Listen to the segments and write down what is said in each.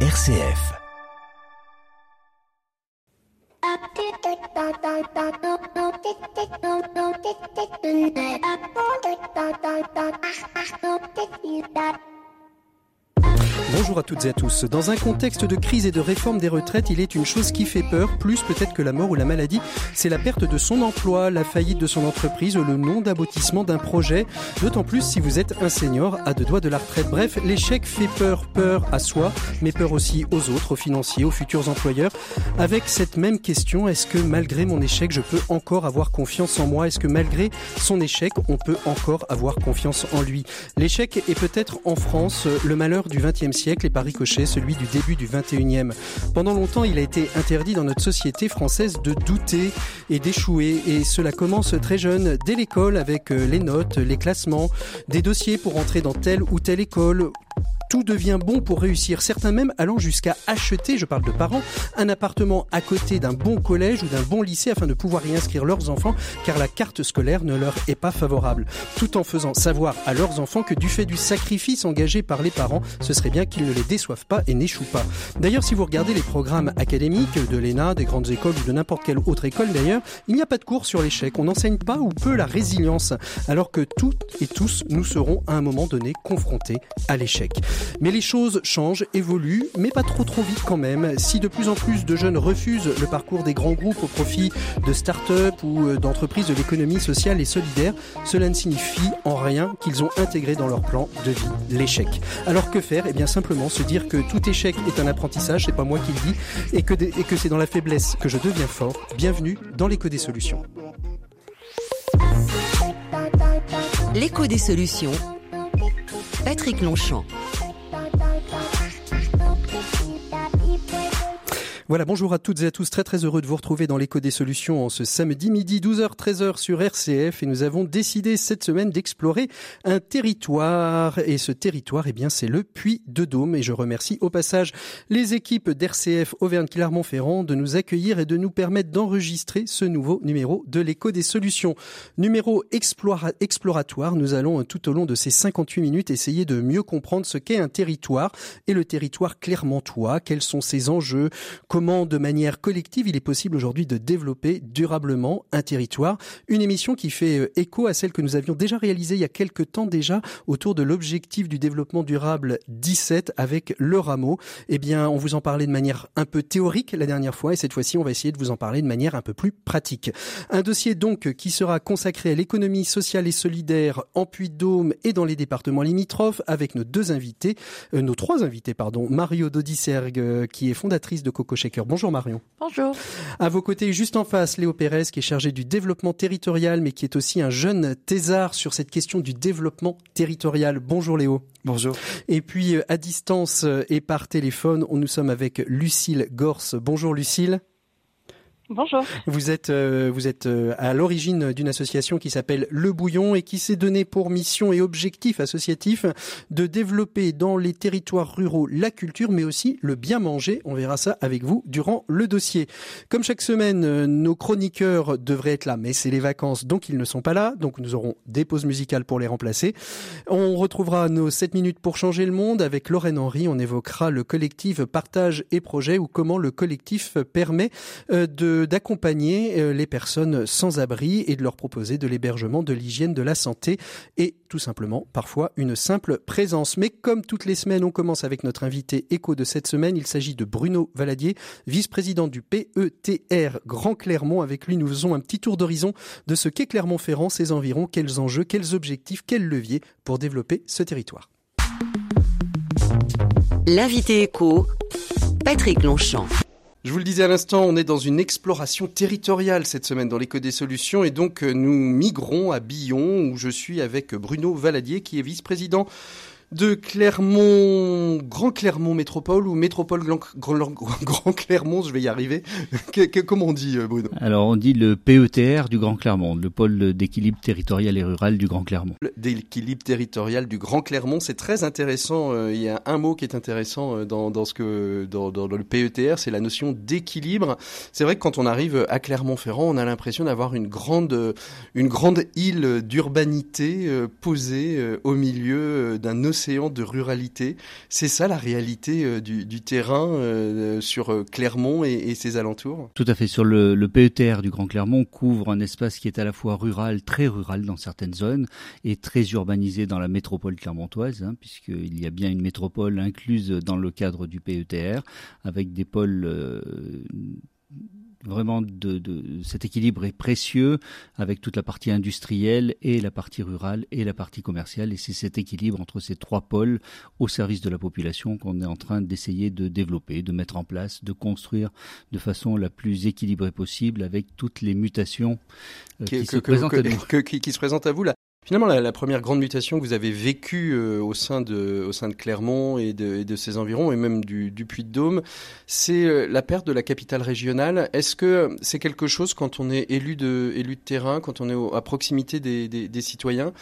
RCF. Bonjour à toutes et à tous. Dans un contexte de crise et de réforme des retraites, il est une chose qui fait peur, plus peut-être que la mort ou la maladie, c'est la perte de son emploi, la faillite de son entreprise, le non d'aboutissement d'un projet, d'autant plus si vous êtes un senior à deux doigts de la retraite. Bref, l'échec fait peur, peur à soi, mais peur aussi aux autres, aux financiers, aux futurs employeurs. Avec cette même question, est-ce que malgré mon échec, je peux encore avoir confiance en moi? Est-ce que malgré son échec, on peut encore avoir confiance en lui? L'échec est peut-être en France le malheur du XXe siècle et par ricochet celui du début du 21e. Pendant longtemps, il a été interdit dans notre société française de douter et d'échouer et cela commence très jeune, dès l'école avec euh, les notes, les classements, des dossiers pour entrer dans telle ou telle école tout devient bon pour réussir, certains même allant jusqu'à acheter, je parle de parents, un appartement à côté d'un bon collège ou d'un bon lycée afin de pouvoir y inscrire leurs enfants car la carte scolaire ne leur est pas favorable, tout en faisant savoir à leurs enfants que du fait du sacrifice engagé par les parents, ce serait bien qu'ils ne les déçoivent pas et n'échouent pas. D'ailleurs, si vous regardez les programmes académiques de l'ENA, des grandes écoles ou de n'importe quelle autre école d'ailleurs, il n'y a pas de cours sur l'échec, on n'enseigne pas ou peu la résilience, alors que toutes et tous nous serons à un moment donné confrontés à l'échec. Mais les choses changent, évoluent, mais pas trop trop vite quand même. Si de plus en plus de jeunes refusent le parcours des grands groupes au profit de start-up ou euh, d'entreprises de l'économie sociale et solidaire, cela ne signifie en rien qu'ils ont intégré dans leur plan de vie l'échec. Alors que faire? Eh bien simplement se dire que tout échec est un apprentissage, c'est pas moi qui le dis, et que, et que c'est dans la faiblesse que je deviens fort. Bienvenue dans l'écho des solutions. L'écho des solutions. Patrick Longchamp. Voilà, bonjour à toutes et à tous, très très heureux de vous retrouver dans l'écho des solutions en ce samedi midi 12h 13h sur RCF et nous avons décidé cette semaine d'explorer un territoire. Et ce territoire eh bien c'est le Puy de Dôme. Et je remercie au passage les équipes d'RCF Auvergne-Clermont-Ferrand de nous accueillir et de nous permettre d'enregistrer ce nouveau numéro de l'écho des solutions. Numéro exploratoire, nous allons tout au long de ces 58 minutes essayer de mieux comprendre ce qu'est un territoire et le territoire clermontois, quels sont ses enjeux, comment de manière collective il est possible aujourd'hui de développer durablement un territoire. Une émission qui fait euh, écho à celle que nous avions déjà réalisée il y a quelques temps déjà autour de l'objectif du développement durable 17 avec le rameau. Eh bien, on vous en parlait de manière un peu théorique la dernière fois et cette fois-ci, on va essayer de vous en parler de manière un peu plus pratique. Un dossier donc qui sera consacré à l'économie sociale et solidaire en Puy-de-Dôme et dans les départements limitrophes avec nos deux invités, euh, nos trois invités, pardon, Mario Dodisergue euh, qui est fondatrice de Bonjour Marion. Bonjour. À vos côtés, juste en face, Léo Pérez, qui est chargé du développement territorial, mais qui est aussi un jeune thésard sur cette question du développement territorial. Bonjour Léo. Bonjour. Et puis, euh, à distance euh, et par téléphone, nous sommes avec Lucille Gorse. Bonjour Lucille. Bonjour. Vous êtes, euh, vous êtes euh, à l'origine d'une association qui s'appelle Le Bouillon et qui s'est donné pour mission et objectif associatif de développer dans les territoires ruraux la culture, mais aussi le bien manger. On verra ça avec vous durant le dossier. Comme chaque semaine, euh, nos chroniqueurs devraient être là, mais c'est les vacances, donc ils ne sont pas là. Donc nous aurons des pauses musicales pour les remplacer. On retrouvera nos 7 minutes pour changer le monde avec Lorraine Henry. On évoquera le collectif Partage et Projet ou comment le collectif permet de d'accompagner euh, les personnes sans abri et de leur proposer de l'hébergement, de l'hygiène, de la santé et tout simplement parfois une simple présence. Mais comme toutes les semaines, on commence avec notre invité écho de cette semaine. Il s'agit de Bruno Valadier, vice-président du PETR Grand Clermont. Avec lui, nous faisons un petit tour d'horizon de ce qu'est Clermont-Ferrand, ses environs, quels enjeux, quels objectifs, quels leviers pour développer ce territoire. L'invité écho, Patrick Longchamp. Je vous le disais à l'instant, on est dans une exploration territoriale cette semaine dans l'éco des solutions et donc euh, nous migrons à Billon où je suis avec Bruno Valadier qui est vice-président de Clermont, Grand Clermont Métropole ou Métropole Grand, Clermont, je vais y arriver. comment on dit, euh, Bruno? Alors, on dit le PETR du Grand Clermont, le pôle d'équilibre territorial et rural du Grand Clermont. D'équilibre territorial du Grand Clermont, c'est très intéressant. Euh, il y a un mot qui est intéressant euh, dans, dans ce que dans, dans le PETR, c'est la notion d'équilibre. C'est vrai que quand on arrive à Clermont-Ferrand, on a l'impression d'avoir une grande une grande île d'urbanité posée au milieu d'un océan de ruralité. C'est ça la réalité du, terrain sur Clermont et, ses alentours? Tout à fait. Sur le, PETR du Grand Clermont couvre un espace qui est à la fois rural, très rural dans certaines zones, et très urbanisé dans la métropole clermontoise, hein, puisqu'il y a bien une métropole incluse dans le cadre du PETR, avec des pôles euh, vraiment de, cet équilibre est précieux avec toute la partie industrielle et la partie rurale et la partie commerciale et c'est cet équilibre entre ces trois pôles au service de la population qu'on est en train d'essayer de développer, de mettre en place, de construire de façon la plus équilibrée possible avec toutes les mutations euh, qui, se présentent à nous. qui, se présentent à vous là. Finalement, la, première grande mutation que vous avez vécue euh, au, sein de, au sein de Clermont et de, ses environs, et même du, Puy-de-Dôme, c'est euh, la perte de la capitale régionale. Est-ce que c'est quelque chose quand on est élu de, élu de terrain, quand on est à proximité des citoyens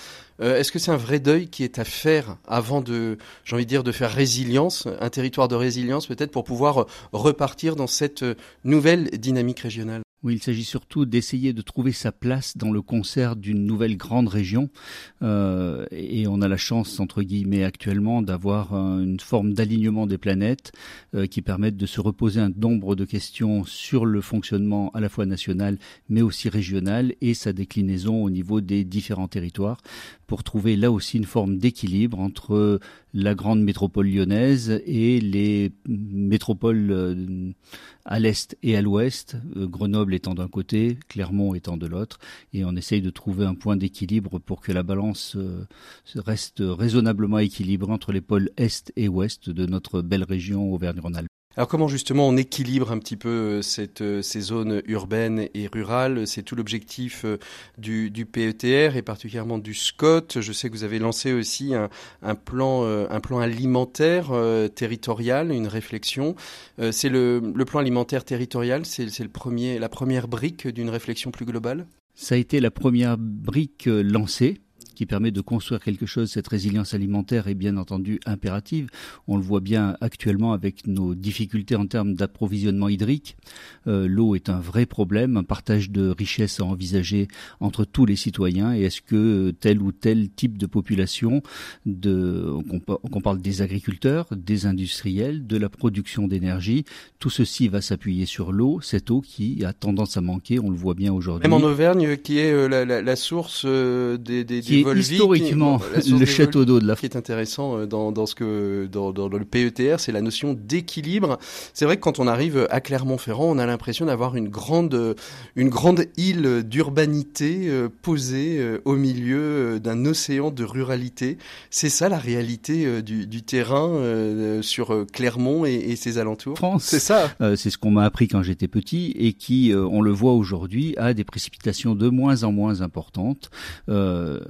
euh, Est-ce que c'est un vrai deuil qui est à faire avant de, j'ai envie de dire, de faire résilience, un territoire de résilience peut-être pour pouvoir repartir dans cette nouvelle dynamique régionale? Oui, il s'agit surtout d'essayer de trouver sa place dans le concert d'une nouvelle grande région. Euh, et on a la chance, entre guillemets, actuellement, d'avoir une forme d'alignement des planètes euh, qui permettent de se reposer un nombre de questions sur le fonctionnement à la fois national, mais aussi régional et sa déclinaison au niveau des différents territoires pour trouver là aussi une forme d'équilibre entre la grande métropole lyonnaise et les métropoles euh, à l'est et à l'ouest, euh, Grenoble étant d'un côté, Clermont étant de l'autre, et on essaye de trouver un point d'équilibre pour que la balance euh, reste raisonnablement équilibrée entre les pôles est et ouest de notre belle région Auvergne-Rhône-Alpes. Alors comment justement on équilibre un petit peu euh, cette, euh, ces zones urbaines et rurales? C'est tout l'objectif euh, du, du, PETR et particulièrement du SCOT. Je sais que vous avez lancé aussi un, un plan, un plan alimentaire territorial, une réflexion. C'est le, le, plan alimentaire territorial, c'est le premier, la première brique d'une réflexion plus globale? Ça a été la première brique lancée qui permet de construire quelque chose. Cette résilience alimentaire est bien entendu impérative. On le voit bien actuellement avec nos difficultés en termes d'approvisionnement hydrique. Euh, l'eau est un vrai problème, un partage de richesses à envisager entre tous les citoyens. Et est-ce que tel ou tel type de population, de, qu'on parle des agriculteurs, des industriels, de la production d'énergie, tout ceci va s'appuyer sur l'eau, cette eau qui a tendance à manquer, on le voit bien aujourd'hui. Même en Auvergne, qui est euh, la, la, la source euh, des, des, historiquement le château d'eau de la. Ce qui est intéressant euh, dans, dans ce que dans, dans le PETR, c'est la notion d'équilibre. C'est vrai que quand on arrive à Clermont-Ferrand, on a l'impression d'avoir une grande une grande île d'urbanité euh, posée euh, au milieu d'un océan de ruralité. C'est ça la réalité du, du terrain sur Clermont et, et, ses alentours? France, c'est ça. c'est ce qu'on m'a appris quand j'étais petit et qui, on le voit aujourd'hui, a des précipitations de moins en moins importantes. Euh,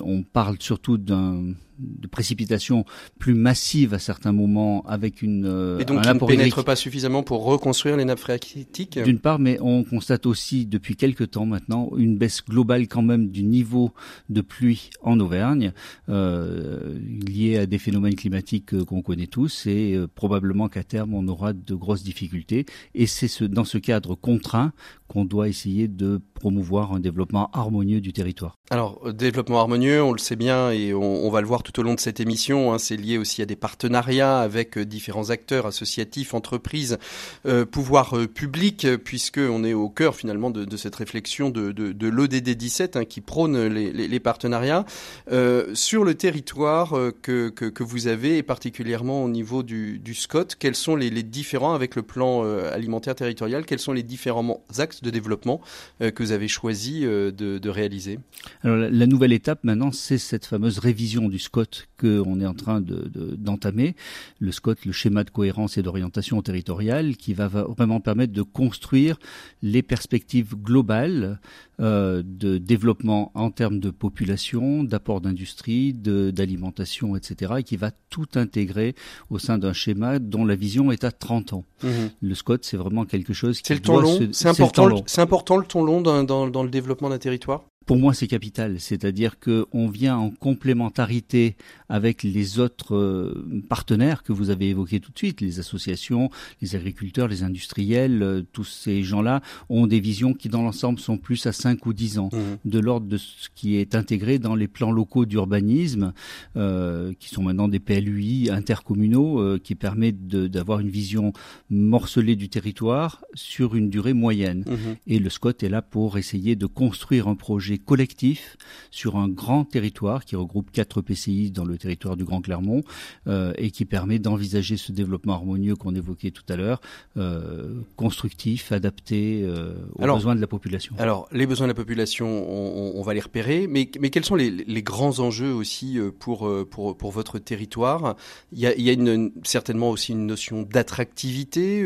on parle surtout d'un de précipitations plus massives à certains moments avec une euh, et donc qui ne pénètre pas suffisamment pour reconstruire les nappes phréatiques? D'une part mais on constate aussi depuis quelques temps maintenant une baisse globale quand même du niveau de pluie en Auvergne euh, liée à des phénomènes climatiques euh, qu'on connaît tous et euh, probablement qu'à terme on aura de grosses difficultés. Et c'est ce, dans ce cadre contraint qu'on doit essayer de promouvoir un développement harmonieux du territoire. Alors développement harmonieux on le sait bien et on, on va le voir tout au long de cette émission. Hein, c'est lié aussi à des partenariats avec euh, différents acteurs associatifs, entreprises, euh, pouvoirs euh, publics, puisque on est au cœur finalement de, cette réflexion de, de, de l'ODD 17 hein, qui prône les, partenariats euh, sur le territoire euh, que, vous avez et particulièrement au niveau du, SCOT. Quels sont les, différents avec le plan alimentaire territorial Quels sont les différents axes de développement que vous avez choisi de, de réaliser? Alors la, la nouvelle étape maintenant, c'est cette fameuse révision du SCOT SCOT qu'on est en train d'entamer, de, le SCOT, le schéma de cohérence et d'orientation territoriale, qui va vraiment permettre de construire les perspectives globales euh, de développement en termes de population, d'apport d'industrie, d'alimentation, etc., et qui va tout intégrer au sein d'un schéma dont la vision est à 30 ans. Mmh. Le SCOT, c'est vraiment quelque chose qui C'est le temps long. C'est important, important, le temps long dans, dans, dans le développement d'un territoire? Pour moi, c'est capital. C'est-à-dire qu'on vient en complémentarité avec les autres euh, partenaires que vous avez évoqués tout de suite, les associations, les agriculteurs, les industriels, euh, tous ces gens-là ont des visions qui, dans l'ensemble, sont plus à 5 ou 10 ans, mmh. de l'ordre de ce qui est intégré dans les plans locaux d'urbanisme, euh, qui sont maintenant des PLUI intercommunaux, euh, qui permettent d'avoir une vision morcelée du territoire sur une durée moyenne. Mmh. Et le SCOT est là pour essayer de construire un projet collectif sur un grand territoire qui regroupe quatre PCI dans le territoire du Grand Clermont euh, et qui permet d'envisager ce développement harmonieux qu'on évoquait tout à l'heure, euh, constructif, adapté euh, aux besoins de la population. Alors, les besoins de la population, on, va les repérer, mais, mais quels sont les, grands enjeux aussi pour, pour, pour votre territoire? Il y a, il y a une, certainement aussi une notion d'attractivité,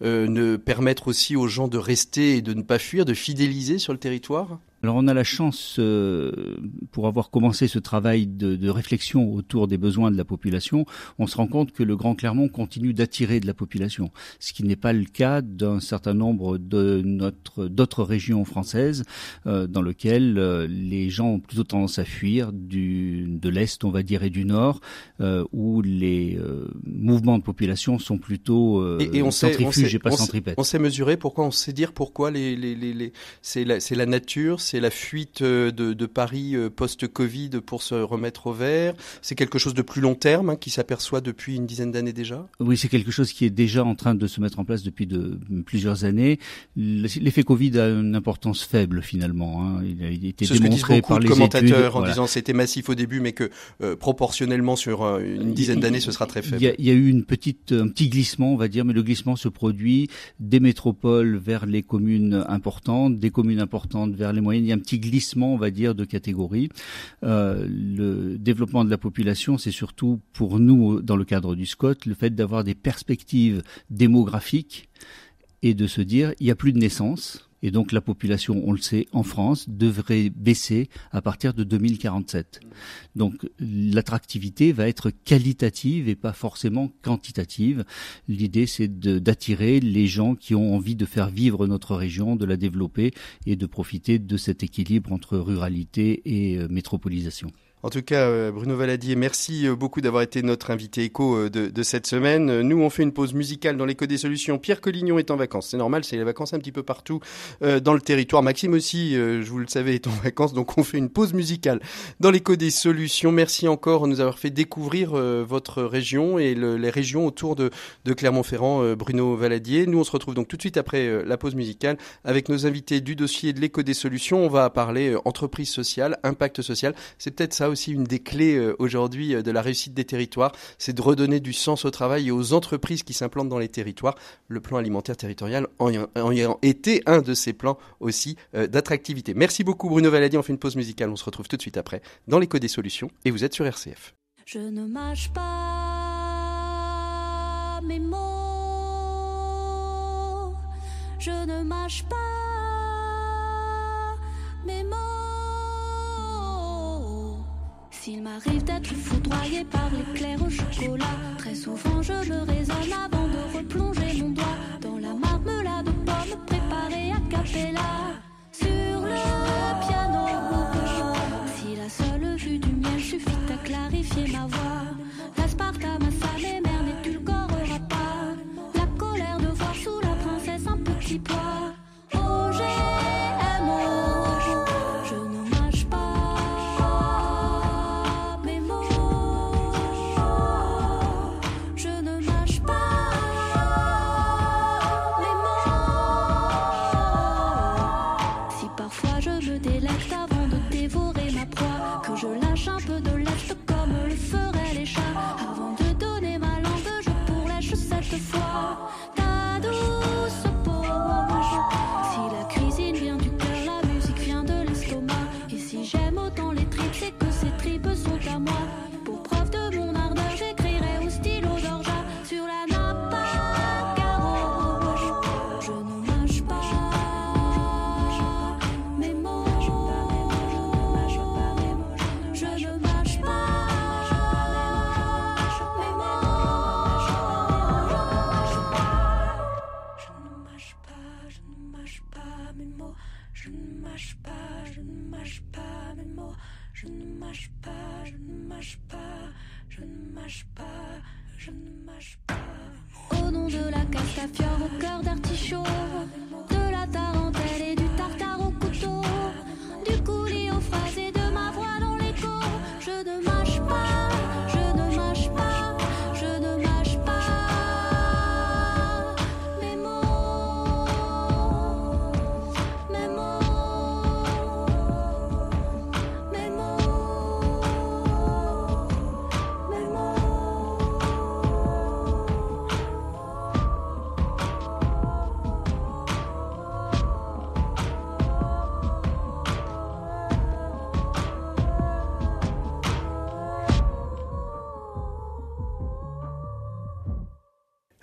ne permettre aussi aux gens de rester et de ne pas fuir, de fidéliser sur le territoire? Alors on a la chance, euh, pour avoir commencé ce travail de, de, réflexion autour des besoins de la population, on se rend compte que le Grand Clermont continue d'attirer de la population, ce qui n'est pas le cas d'un certain nombre de notre d'autres régions françaises euh, dans lesquelles euh, les gens ont plutôt tendance à fuir du de l'est, on va dire, et du nord, où les mouvements de population sont plutôt et, et on centrifuges sait, et pas centripètes. On sait mesurer pourquoi, on sait dire pourquoi les, les, les, les c'est la, la nature c'est la fuite euh, de, Paris euh, post-Covid pour se remettre au vert. C'est quelque chose de plus long terme hein, qui s'aperçoit depuis une dizaine d'années déjà? Oui, c'est quelque chose qui est déjà en train de se mettre en place depuis de, plusieurs années. L'effet Covid a une importance faible finalement. Hein. Il a été démontré par les commentateurs en disant c'était massif au début, mais que euh, proportionnellement sur une dizaine d'années, ce sera très faible. Il y, a, eu une petite, un petit glissement, on va dire, mais le glissement se produit des métropoles vers les communes importantes, des communes importantes vers les moyennes il y a un petit glissement, on va dire, de catégorie. Euh, le développement de la population, c'est surtout pour nous, dans le cadre du SCOT, le fait d'avoir des perspectives démographiques et de se dire, il n'y a plus de naissance et donc la population, on le sait, en France, devrait baisser à partir de 2047. Donc l'attractivité va être qualitative et pas forcément quantitative. L'idée, c'est d'attirer les gens qui ont envie de faire vivre notre région, de la développer et de profiter de cet équilibre entre ruralité et euh, métropolisation. En tout cas, euh, Bruno Valadier, merci euh, beaucoup d'avoir été notre invité écho euh, de, cette semaine. Nous, on fait une pause musicale dans l'écho des solutions. Pierre Collignon est en vacances. C'est normal, c'est les vacances un petit peu partout dans le territoire. Maxime aussi, je vous le savais, est en vacances. Donc, on fait une pause musicale dans l'écho des solutions. Merci encore de nous avoir fait découvrir votre région et les régions autour de, de Clermont-Ferrand, Bruno Valadier. Nous, on se retrouve donc tout de suite après la pause musicale avec nos invités du dossier de l'écho des solutions. On va parler entreprise sociale, impact social. C'est peut-être ça aussi une des clés euh, aujourd'hui euh, de la réussite des territoires, c'est de redonner du sens au travail et aux entreprises qui s'implantent dans les territoires. Le plan alimentaire territorial ayant été un de ces plans aussi euh, d'attractivité. Merci beaucoup Bruno Valadi, on fait une pause musicale, on se retrouve tout de suite après dans l'écho des solutions et vous êtes sur RCF. Je ne mâche pas mes mots, je ne mâche pas mes mots. M'arrive d'être foudroyé par l'éclair au chocolat, très souvent je me raisonne avant de replonger mon doigt dans la marmelade de pommes préparée à capella. Sur le piano si la seule vue du miel suffit à clarifier ma voix, l'aspartame à sa mère n'édulcorera pas la colère de voir sous la princesse un petit poids.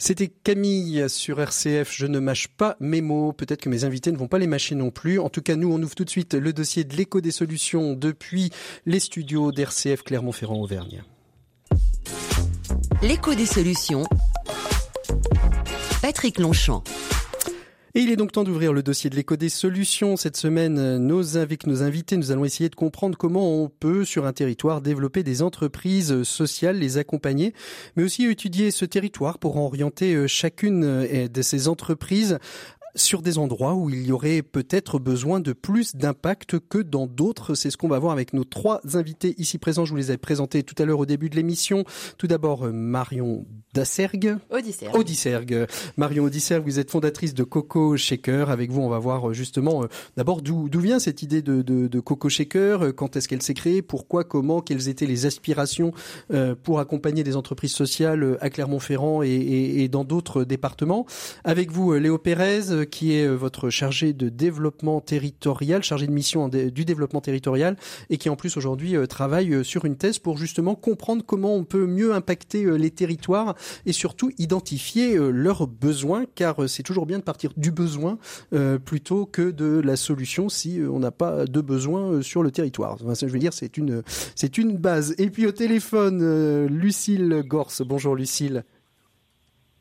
C'était Camille sur RCF. Je ne mâche pas mes mots. Peut-être que mes invités ne vont pas les mâcher non plus. En tout cas, nous, on ouvre tout de suite le dossier de l'écho des solutions depuis les studios d'RCF Clermont-Ferrand-Auvergne. L'écho des solutions. Patrick Longchamp. Et il est donc temps d'ouvrir le dossier de l'écho des solutions. Cette semaine, euh, nos, nos invités, nous allons essayer de comprendre comment on peut, sur un territoire, développer des entreprises euh, sociales, les accompagner, mais aussi étudier ce territoire pour orienter euh, chacune de ces entreprises sur des endroits où il y aurait peut-être besoin de plus d'impact que dans d'autres. C'est ce qu'on va voir avec nos trois invités ici présents. Je vous les ai présentés tout à l'heure au début de l'émission. Tout d'abord, euh, Marion Dassergue. Odyssée. Odyssergue. Marion Odyssergue, vous êtes fondatrice de Coco Shaker. Avec vous, on va voir euh, justement euh, d'abord d'où vient cette idée de, de, de Coco Shaker, quand est-ce qu'elle s'est créée, pourquoi, comment, quelles étaient les aspirations pour accompagner des entreprises sociales à Clermont-Ferrand et, et, et dans d'autres départements? Avec vous, Léo Pérez, qui est euh, votre chargé de développement territorial, chargé de mission du développement territorial, et qui en plus aujourd'hui euh, travaille euh, sur une thèse pour justement comprendre comment on peut mieux impacter les territoires et surtout identifier leurs besoins, car c'est toujours bien de partir du besoin plutôt que de la solution si on n'a pas de besoin sur le territoire. Enfin, je veux dire, c'est une, c'est une base. Et puis au téléphone, Lucille Gorse. Bonjour Lucille.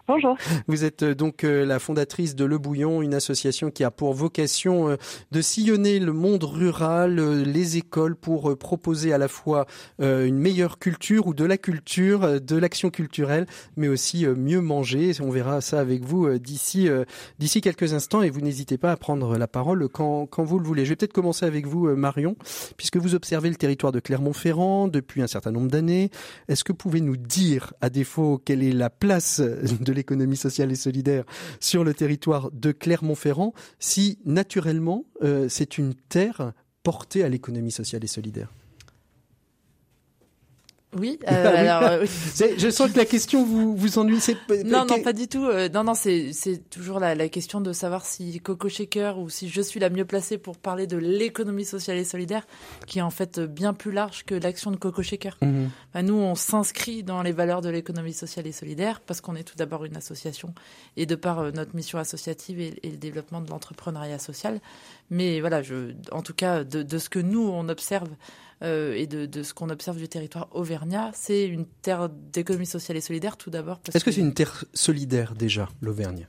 Bonjour. Vous êtes euh, donc euh, la fondatrice de Le Bouillon, une association qui a pour vocation euh, de sillonner le monde rural, les écoles pour proposer à la fois une meilleure culture ou de la culture, de l'action culturelle, mais aussi mieux manger. On verra ça avec vous d'ici d'ici quelques instants et vous n'hésitez pas à prendre la parole quand, quand vous le voulez. Je vais peut-être commencer avec vous, Marion, puisque vous observez le territoire de Clermont-Ferrand depuis un certain nombre d'années. Est-ce que vous pouvez nous dire, à défaut, quelle est la place de l'économie sociale et solidaire sur le territoire de Clermont-Ferrand, si naturellement euh, c'est une terre portée à l'économie sociale et solidaire Oui, Ah oui. euh, alors, euh, Je sens que la question vous, vous ennuie. Non, non, pas du tout. Euh, non, non, c'est c'est toujours la, la question de savoir si Coco Shaker ou si je suis la mieux placée pour parler de l'économie sociale et solidaire, qui est en fait bien plus large que l'action de Coco Shaker. Enfin, nous, on s'inscrit dans les valeurs de l'économie sociale et solidaire parce qu'on est tout d'abord une association et de par euh, notre mission associative et, et le développement de l'entrepreneuriat social. Mais voilà, je, en tout cas, de, de ce que nous, on observe euh, et de, de ce qu'on observe du territoire auvergnat, c'est une terre d'économie sociale et solidaire tout d'abord. Est-ce que c'est une terre solidaire déjà, l'Auvergne?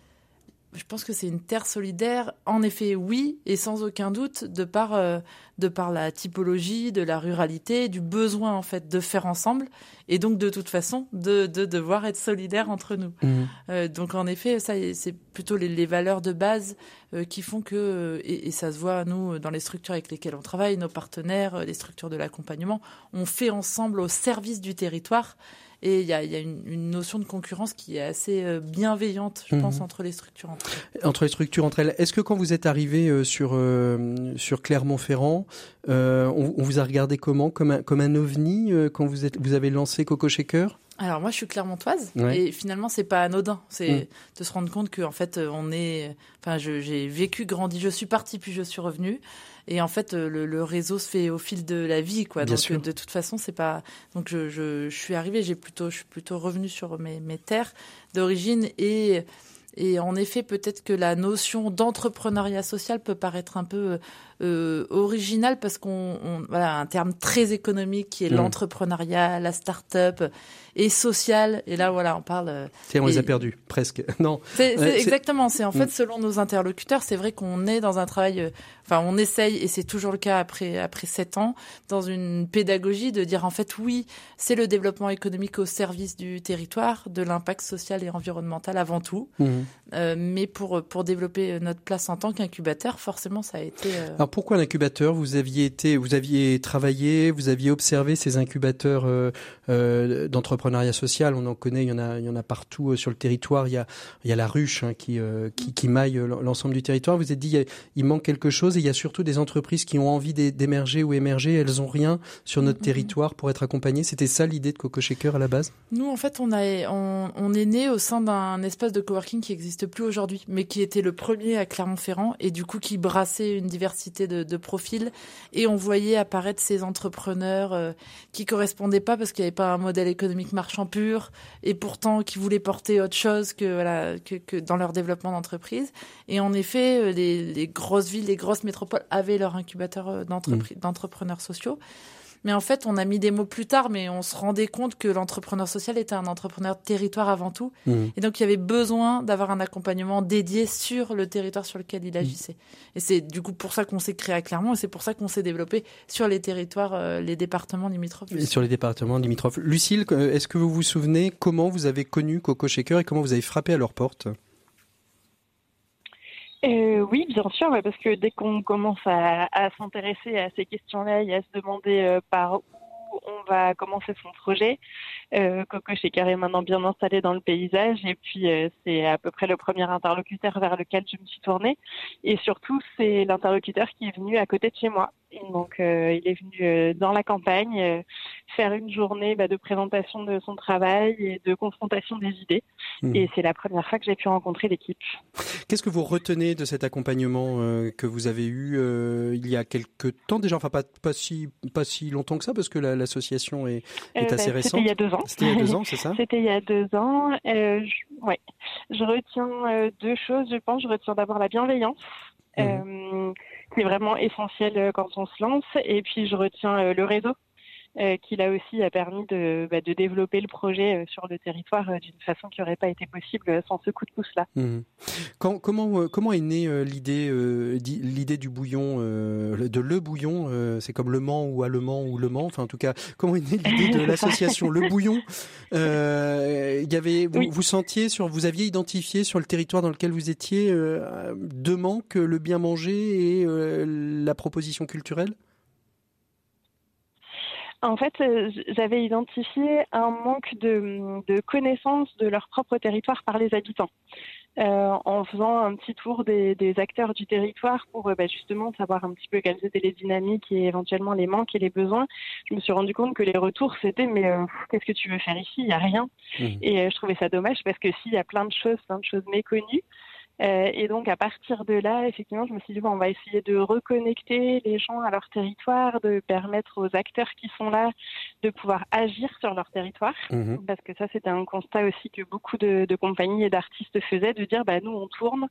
Je pense que c'est une terre solidaire. En effet, oui, et sans aucun doute, de par, euh, de par la typologie, de la ruralité, du besoin en fait de faire ensemble, et donc de toute façon de, de devoir être solidaire entre nous. Mhm. Euh, donc en effet, ça, c'est plutôt les, les valeurs de base euh, qui font que, euh, et, et ça se voit nous dans les structures avec lesquelles on travaille, nos partenaires, les structures de l'accompagnement, on fait ensemble au service du territoire. Et il y a, il y a une, une notion de concurrence qui est assez bienveillante, je Mhm. pense, entre les structures. entre elles. Entre les structures entre elles. Est-ce que quand vous êtes arrivé sur euh, sur Clermont-Ferrand, euh, on, on vous a regardé comment? Comme un comme un ovni euh, quand vous êtes vous avez lancé Coco Shaker? Alors moi je suis clermontoise Ouais. et finalement c'est pas anodin, c'est Mm. de se rendre compte que en fait euh, on est, enfin j'ai vécu, grandi, je suis partie puis je suis revenue et en fait le, le réseau se fait au fil de la vie quoi. Bien donc sûr. de toute façon c'est pas, donc je, je, je suis arrivée, j'ai plutôt, je suis plutôt revenue sur mes, mes terres d'origine et et en effet, peut-être que la notion d'entrepreneuriat social peut paraître un peu euh, originale parce qu'on, on- voilà, un terme très économique qui est Mm. l'entrepreneuriat, la start-up et social. Et là, voilà, on parle. euh, Tiens, on les a perdus presque. Non. C'est, Ouais, exactement. C'est en fait Mm. selon nos interlocuteurs, c'est vrai qu'on est dans un travail euh, enfin on essaye et c'est toujours le cas après après sept ans dans une pédagogie de dire en fait oui c'est le développement économique au service du territoire, de l'impact social et environnemental avant tout, mmh. euh, mais pour pour développer notre place en tant qu'incubateur forcément ça a été. Euh... Alors pourquoi l'incubateur? Vous aviez été vous aviez travaillé, vous aviez observé ces incubateurs euh, euh, d'entrepreneuriat social, on en connaît, il y en a il y en a partout euh, sur le territoire. Il y a il y a la ruche hein, qui, qui, qui maille l'ensemble du territoire. Vous êtes dit il, il manque quelque chose il y a surtout des entreprises qui ont envie d'émerger ou émerger, elles ont rien sur notre mm-hmm. territoire pour être accompagnées. C'était ça l'idée de Coco Shaker à la base? Nous, en fait, on, a, on, est né au sein d'un espace de coworking qui n'existe plus aujourd'hui, mais qui était le premier à Clermont-Ferrand et du coup qui brassait une diversité de, profils. Et on voyait apparaître ces entrepreneurs euh, qui correspondaient pas parce qu'il n'y avait pas un modèle économique marchand pur et pourtant qui voulaient porter autre chose que, voilà, que, que dans leur développement d'entreprise. Et en effet, euh, les, les grosses villes, les grosses métropoles avaient leur incubateur euh, mmh. d'entrepreneurs sociaux. Mais en fait, on a mis des mots plus tard, mais on se rendait compte que l'entrepreneur social était un entrepreneur de territoire avant tout. Mmh. Et donc, il y avait besoin d'avoir un accompagnement dédié sur le territoire sur lequel il mmh. agissait. Et c'est du coup pour ça qu'on s'est créé à Clermont et c'est pour ça qu'on s'est développé sur les territoires, euh, les départements limitrophes. Et sur les départements limitrophes. Lucille, est-ce que vous vous souvenez comment vous avez connu Coco Shaker et comment vous avez frappé à leur porte? Euh, oui, bien sûr, parce que dès qu'on commence à, s'intéresser à ces questions-là et à se demander euh, par où on va commencer son projet, euh, Coco Shaker est maintenant bien installé dans le paysage et puis euh, c'est à peu près le premier interlocuteur vers lequel je me suis tournée. Et surtout, c'est l'interlocuteur qui est venu à côté de chez moi. Donc, il est venu dans la campagne faire une journée bah, de présentation de son travail et de confrontation des idées. Hmm. Et c'est la première fois que j'ai pu rencontrer l'équipe. Qu'est-ce que vous retenez de cet accompagnement euh, que vous avez eu euh, il y a quelques temps déjà, enfin pas, pas, si, pas si longtemps que ça, parce que l'association est, est euh, assez bah, récente. C'était il y a deux ans. C'était il y a deux ans, c'est ça? C'était il y a deux ans. Je, ouais. je retiens deux choses, je pense. Je retiens d'abord la bienveillance. Mmh. qui est vraiment essentielle quand on se lance. Et puis je retiens le réseau euh, qui là aussi a permis de, bah, de développer le projet euh, sur le territoire euh, d'une façon qui n'aurait pas été possible sans ce coup de pouce là. Mmh. Quand, comment comment est née l'idée l'idée du bouillon de le bouillon c'est comme le Mans ou allemand ou le Mans enfin en tout cas comment est née l'idée de l'association le bouillon? Il y avait vous, vous, sentiez sur vous aviez identifié sur le territoire dans lequel vous étiez deux manques le bien manger et la proposition culturelle? En fait, euh, j'avais identifié un manque de, de connaissance de leur propre territoire par les habitants. Euh, en faisant un petit tour des, des acteurs du territoire pour euh, bah, justement savoir un petit peu quelles étaient les dynamiques et éventuellement les manques et les besoins, je me suis rendu compte que les retours c'était mais qu'est-ce que tu veux faire ici? Il n'y a rien. Mmh. Et je trouvais ça dommage parce que s'il y a plein de choses, plein de choses méconnues, euh, et donc, à partir de là, effectivement, je me suis dit, bon, on va essayer de reconnecter les gens à leur territoire, de permettre aux acteurs qui sont là de pouvoir agir sur leur territoire. Mhm. Parce que ça, c'était un constat aussi que beaucoup de, de compagnies et d'artistes faisaient, de dire, bah, nous, on tourne,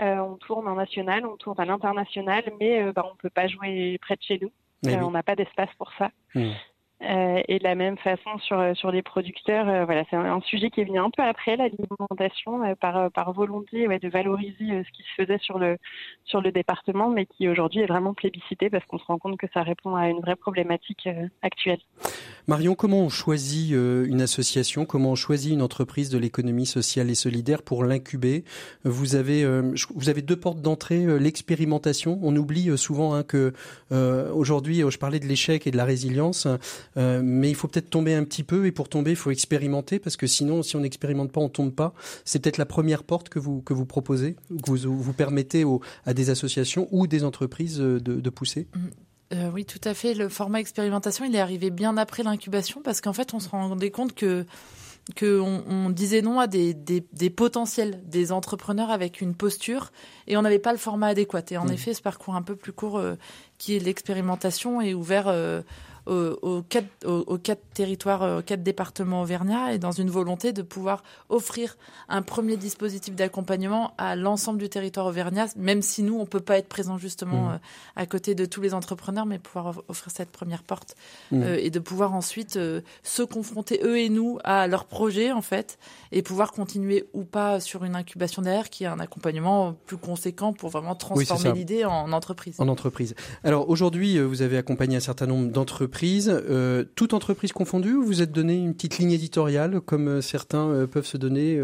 euh, on tourne en national, on tourne à l'international, mais euh, bah, on peut pas jouer près de chez nous. On n'a pas d'espace pour ça. Mhm. Euh, et de la même façon sur euh, sur les producteurs, euh, voilà, c'est un, sujet qui est venu un peu après l'alimentation par par volonté de valoriser ce qui se faisait sur le sur le département, mais qui aujourd'hui est vraiment plébiscité parce qu'on se rend compte que ça répond à une vraie problématique actuelle. Marion, comment on choisit une association, comment on choisit une entreprise de l'économie sociale et solidaire pour l'incuber? Vous avez vous avez deux portes d'entrée, l'expérimentation. On oublie souvent hein, que aujourd'hui, je parlais de l'échec et de la résilience. Euh, mais il faut peut-être tomber un petit peu et pour tomber, il faut expérimenter parce que sinon, si on n'expérimente pas, on tombe pas. C'est peut-être la première porte que vous que vous proposez, que vous, vous permettez à des associations ou des entreprises de, de pousser. Mmh. Euh, oui, tout à fait. Le format expérimentation, il est arrivé bien après l'incubation parce qu'en fait, on se rendait compte que qu'on on disait non à des, des, des, potentiels, des entrepreneurs avec une posture, et on n'avait pas le format adéquat. Et en mmh. effet, ce parcours un peu plus court, euh, qui est l'expérimentation, est ouvert aux, quatre, aux, quatre territoires, aux quatre départements auvergnats et dans une volonté de pouvoir offrir un premier dispositif d'accompagnement à l'ensemble du territoire auvergnat, même si nous, on peut pas être présent justement mmh. à côté de tous les entrepreneurs, mais pouvoir offrir cette première porte mmh. et de pouvoir ensuite se confronter, eux et nous, à leur projet, en fait, et pouvoir continuer ou pas sur une incubation derrière qui est un accompagnement plus conséquent pour vraiment transformer l'idée en entreprise. En entreprise. Alors aujourd'hui, euh, vous avez accompagné un certain nombre d'entreprises, euh, toutes entreprises confondues, ou vous êtes donné une petite ligne éditoriale, comme euh, certains peuvent se donner,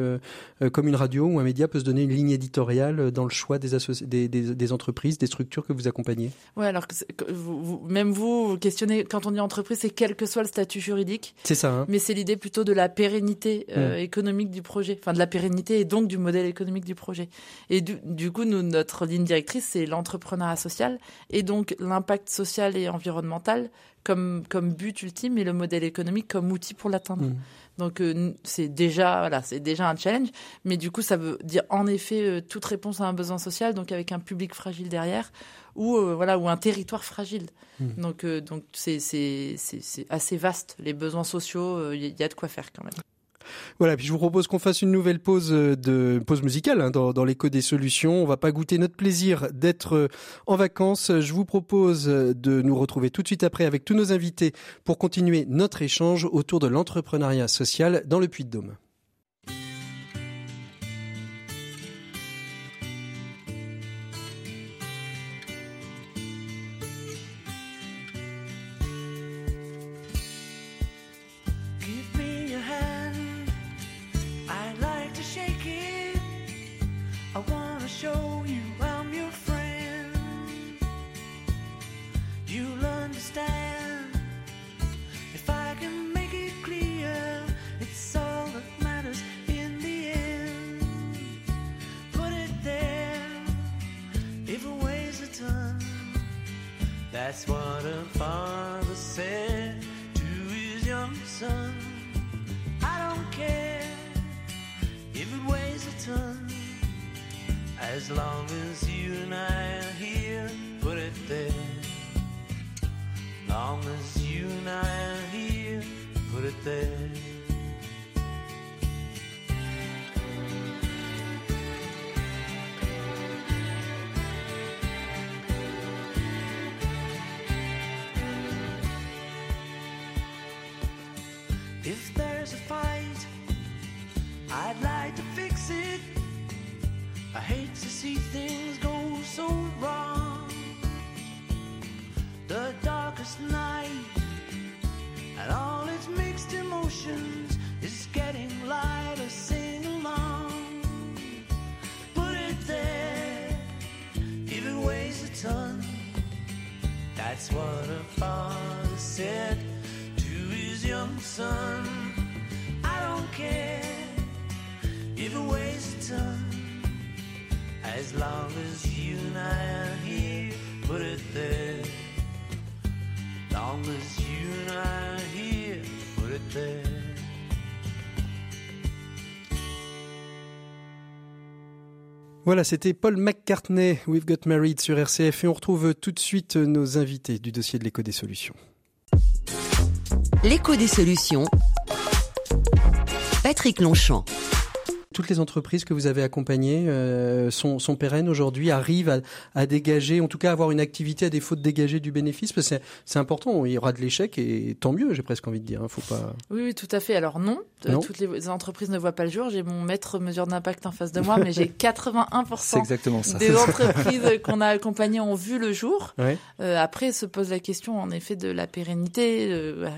comme une radio ou un média peut se donner une ligne éditoriale dans le choix des, des, des, des, entreprises, des structures que vous accompagnez? Oui, alors que vous, même vous, vous questionnez, quand on dit entreprise, c'est quel que soit le statut juridique. C'est ça. Hein. Mais c'est l'idée plutôt de la pérennité mmh. économique du projet, enfin de la pérennité et donc du modèle économique du projet. Et du, du coup, nous, notre ligne directrice, c'est l'entrepreneuriat social et donc l'impact social et environnemental comme, comme but ultime et le modèle économique comme outil pour l'atteindre. Mmh. Donc euh, c'est déjà voilà, c'est déjà un challenge, mais du coup ça veut dire en effet euh, toute réponse à un besoin social, donc avec un public fragile derrière, ou euh, voilà ou un territoire fragile. Mmh. Donc donc c'est c'est c'est assez vaste les besoins sociaux, il y a de quoi faire quand même. Voilà, puis je vous propose qu'on fasse une nouvelle pause euh, de pause musicale hein, dans, dans l'écho des solutions. On va pas goûter notre plaisir d'être euh, en vacances. Je vous propose euh, de nous retrouver tout de suite après avec tous nos invités pour continuer notre échange autour de l'entrepreneuriat social dans le Puy-de-Dôme. shaking. I wanna show you I'm your friend. You'll understand if I can make it clear. It's all that matters in the end. Put it there, if a ways a ton. That's what a father said to his young son. As long as you and I are here, put it there. Long as you and I are here, put it there. See things go so wrong. The darkest night and all its mixed emotions is getting lighter. Sing along, put it there. If it weighs a ton, that's what a father said to his young son. I don't care if it weighs a ton. As long as you and I are here, put it there. Long as you and I are here, put it there. Voilà, c'était Paul McCartney, We've Got Married sur RCF et on retrouve tout de suite nos invités du dossier de l'écho des solutions. L'écho des solutions. Patrick Longchamp. Toutes les entreprises que vous avez accompagnées euh, sont, sont, pérennes aujourd'hui, arrivent à, à, dégager, en tout cas avoir une activité à défaut de dégager du bénéfice parce que c'est important. Il y aura de l'échec et tant mieux, j'ai presque envie de dire. Hein, faut pas. Oui, oui, tout à fait. Alors non, euh, toutes les entreprises ne voient pas le jour. J'ai mon maître mesure d'impact en face de moi, mais j'ai 81% exactement ça. des entreprises qu'on a accompagnées ont vu le jour. Euh, après, se pose la question en effet de la pérennité, euh,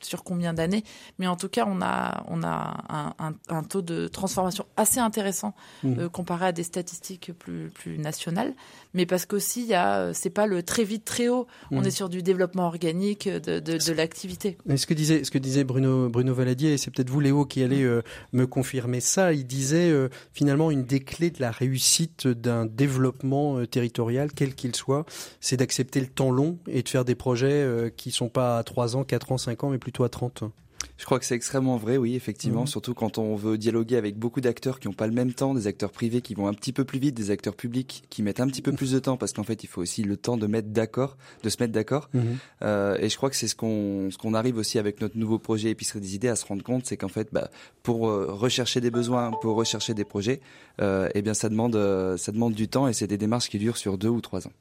sur combien d'années. Mais en tout cas, on a on a un, un, un taux de transformation assez intéressant mmh. euh, comparé à des statistiques plus, plus nationales. Mais parce qu'aussi, il y a, euh, c'est pas le très vite, très haut. On mmh. est sur du développement organique de, de, de l'activité. Ce que disait, ce que disait Bruno, Bruno Valadier, et c'est peut-être vous, Léo, qui allez euh, me confirmer ça, il disait finalement une des clés de la réussite d'un développement territorial, quel qu'il soit, c'est d'accepter le temps long et de faire des projets qui sont pas à 3 ans, 4 ans, 5 ans, mais plutôt à 30 ans. Je crois que c'est extrêmement vrai, oui, effectivement, Mhm. surtout quand on veut dialoguer avec beaucoup d'acteurs qui n'ont pas le même temps, des acteurs privés qui vont un petit peu plus vite, des acteurs publics qui mettent un petit peu plus de temps, parce qu'en fait, il faut aussi le temps de mettre d'accord, de se mettre d'accord. Mhm. Euh, et je crois que c'est ce qu'on ce qu'on arrive aussi avec notre nouveau projet Épicerie des idées à se rendre compte, c'est qu'en fait, bah, pour euh, rechercher des besoins, pour rechercher des projets, euh, eh bien, ça demande euh, ça demande du temps et c'est des démarches qui durent sur deux ou trois ans.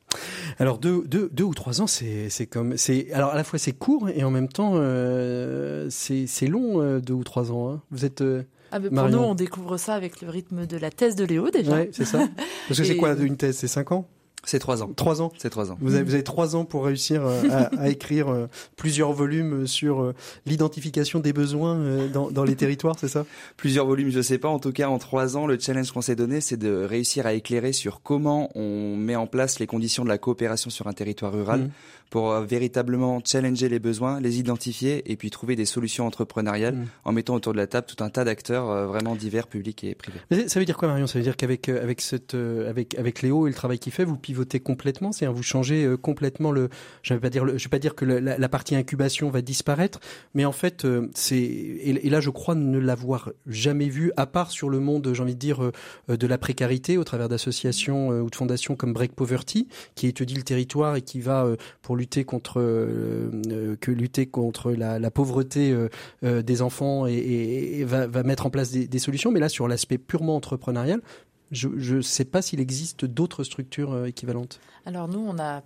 Alors deux, deux, deux ou trois ans, c'est c'est comme c'est alors à la fois c'est court et en même temps euh, c'est c'est long euh, deux ou trois ans. hein. Vous êtes euh, Ah, mais pour Marion. nous, on découvre ça avec le rythme de la thèse de Léo déjà. ouais, c'est ça. Parce que c'est quoi une thèse? C'est cinq ans? C'est trois ans. Trois ans? C'est trois ans. Vous avez, vous avez trois ans pour réussir euh, à, à écrire euh, plusieurs volumes sur euh, l'identification des besoins euh, dans, dans les territoires, c'est ça? Plusieurs volumes, je sais pas. En tout cas, en trois ans, le challenge qu'on s'est donné, c'est de réussir à éclairer sur comment on met en place les conditions de la coopération sur un territoire rural Mhm. Pour euh, véritablement challenger les besoins, les identifier et puis trouver des solutions entrepreneuriales Mhm. en mettant autour de la table tout un tas d'acteurs euh, vraiment divers, publics et privés. Mais Ça veut dire quoi, Marion? Ça veut dire qu'avec euh, avec cette avec avec Léo et le travail qu'il fait, vous pivotez complètement, c'est-à-dire vous changez complètement le. Je vais pas dire, le, je vais pas dire que le- la, la partie incubation va disparaître, mais en fait, c'est et, et là, je crois ne l'avoir jamais vu, à part sur le monde, j'ai envie de dire, de la précarité, au travers d'associations ou de fondations comme Break Poverty, qui étudie le territoire et qui va pour lutter contre euh, euh, que lutter contre la, pauvreté euh, des enfants et, va, mettre en place des, des solutions. Mais là, sur l'aspect purement entrepreneurial, je ne sais pas s'il existe d'autres structures équivalentes. Alors nous, on a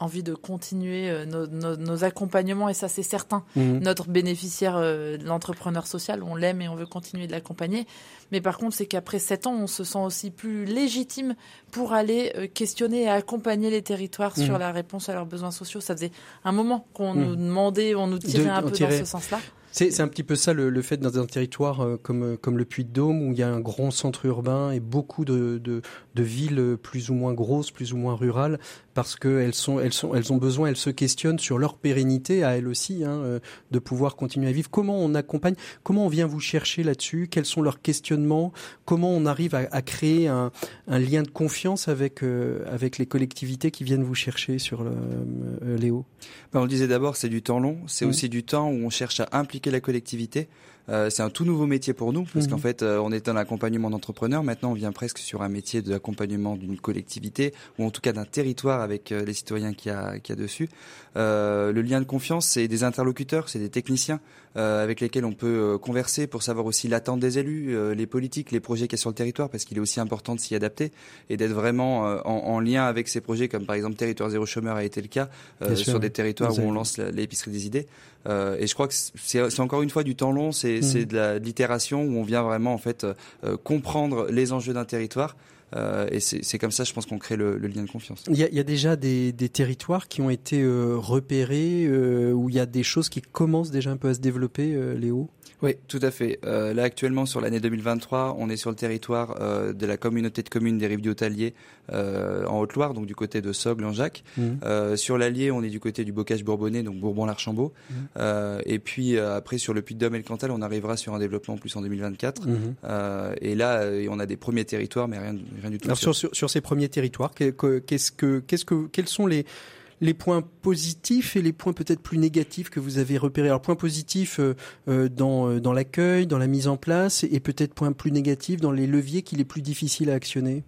envie de continuer euh, nos, nos- nos accompagnements et ça c'est certain. Mhm. Notre bénéficiaire, euh, l'entrepreneur social, on l'aime et on veut continuer de l'accompagner. Mais par contre, c'est qu'après sept ans, on se sent aussi plus légitime pour aller euh, questionner et accompagner les territoires sur Mhm. la réponse à leurs besoins sociaux. Ça faisait un moment qu'on Mhm. nous demandait, on nous tirait De- un peu tirait. dans ce sens-là. C'est un petit peu ça le, le fait dans un territoire euh, comme, euh, comme le Puy-de-Dôme où il y a un grand centre urbain et beaucoup de, de, de villes plus ou moins grosses, plus ou moins rurales, parce qu'elles sont, elles sont, elles ont besoin, elles se questionnent sur leur pérennité à elles aussi, hein, euh, de pouvoir continuer à vivre. Comment on accompagne, comment on vient vous chercher là-dessus, quels sont leurs questionnements, comment on arrive à, à créer un, un lien de confiance avec, euh, avec les collectivités qui viennent vous chercher sur le, euh, Léo? Ben, on le disait d'abord, c'est du temps long, c'est Mhm. aussi du temps où on cherche à impliquer la collectivité. Euh, c'est un tout nouveau métier pour nous, parce Mhm. qu'en fait, euh, on est un accompagnement d'entrepreneurs. Maintenant, on vient presque sur un métier d'accompagnement d'une collectivité, ou en tout cas d'un territoire avec euh, les citoyens qu'il y a, qu'il y a dessus. Euh, le lien de confiance, c'est des interlocuteurs, c'est des techniciens euh, avec lesquels on peut converser pour savoir aussi l'attente des élus, euh, les politiques, les projets qu'il y a sur le territoire, parce qu'il est aussi important de s'y adapter et d'être vraiment euh, en, en lien avec ces projets, comme par exemple Territoire Zéro Chômeur a été le cas, euh, sûr, sur des territoires où on lance la- l'épicerie des idées. Euh, et je crois que c'est c'est encore une fois du temps long, c'est Mhm. c'est de la l'itération où on vient vraiment en fait euh, euh, comprendre les enjeux d'un territoire. Euh, et c'est comme ça, je pense qu'on crée le, le lien de confiance. Il y a, il y a déjà des, des territoires qui ont été euh, repérés, euh, où il y a des choses qui commencent déjà un peu à se développer, euh, Léo? Oui, tout à fait. Euh, là, actuellement, sur l'année 2023, on est sur le territoire euh, de la communauté de communes des Rives du Haut-Allier euh, en Haute-Loire, donc du côté de Sogle, en Jacques. Mhm. Euh, sur l'Allier, on est du côté du Bocage bourbonnais, donc Bourbon-l'Archambault. Mhm. Euh, et puis euh, après, sur le Puy-de-Dôme et le Cantal, on arrivera sur un développement plus en 2024. Mhm. Euh, et là, euh, on a des premiers territoires, mais rien, rien du tout. Alors sur, sur, sur ces premiers territoires, que- que- qu'est-ce que, qu'est-ce que, quels sont les, les points positifs et les points peut-être plus négatifs que vous avez repérés? Alors points positifs euh, euh, dans, euh, dans l'accueil, dans la mise en place, et peut-être points plus négatifs dans les leviers qu'il est plus difficile à actionner?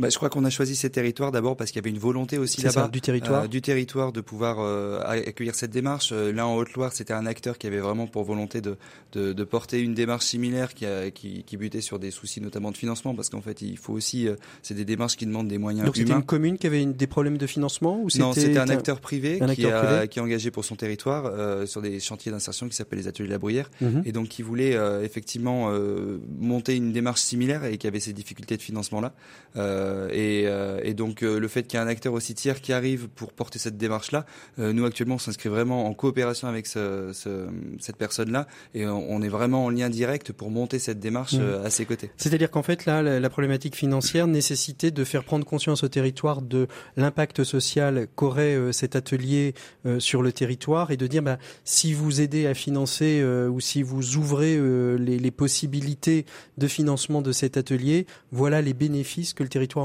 Bah, je crois qu'on a choisi ces territoires d'abord parce qu'il y avait une volonté aussi là-bas du territoire. euh, du territoire de pouvoir euh, accueillir cette démarche. Euh, là en Haute-Loire, c'était un acteur qui avait vraiment pour volonté de, de, de porter une démarche similaire qui, a, qui, qui butait sur des soucis notamment de financement parce qu'en fait il faut aussi euh, c'est des démarches qui demandent des moyens Donc c'était une commune qui avait une- des problèmes de financement ou Non, c'était un acteur privé, un qui, acteur a, privé qui est engagé pour son territoire euh, sur des chantiers d'insertion qui s'appellent les ateliers de la Bruyère Mhm. et donc qui voulait euh, effectivement euh, monter une démarche similaire et qui avait ces difficultés de financement là euh, et donc euh, le fait qu'il y ait un acteur aussi tiers qui arrive pour porter cette démarche là nous actuellement on s'inscrit vraiment en coopération avec ce, ce- cette personne là et on, on est vraiment en lien direct pour monter cette démarche euh, à ses côtés. C'est-à-dire qu'en fait, là, la, la problématique financière nécessitait de faire prendre conscience au territoire de l'impact social qu'aurait euh, cet atelier euh, sur le territoire et de dire, bah, si vous aidez à financer euh, ou si vous ouvrez euh, les, les possibilités de financement de cet atelier, voilà les bénéfices que le territoire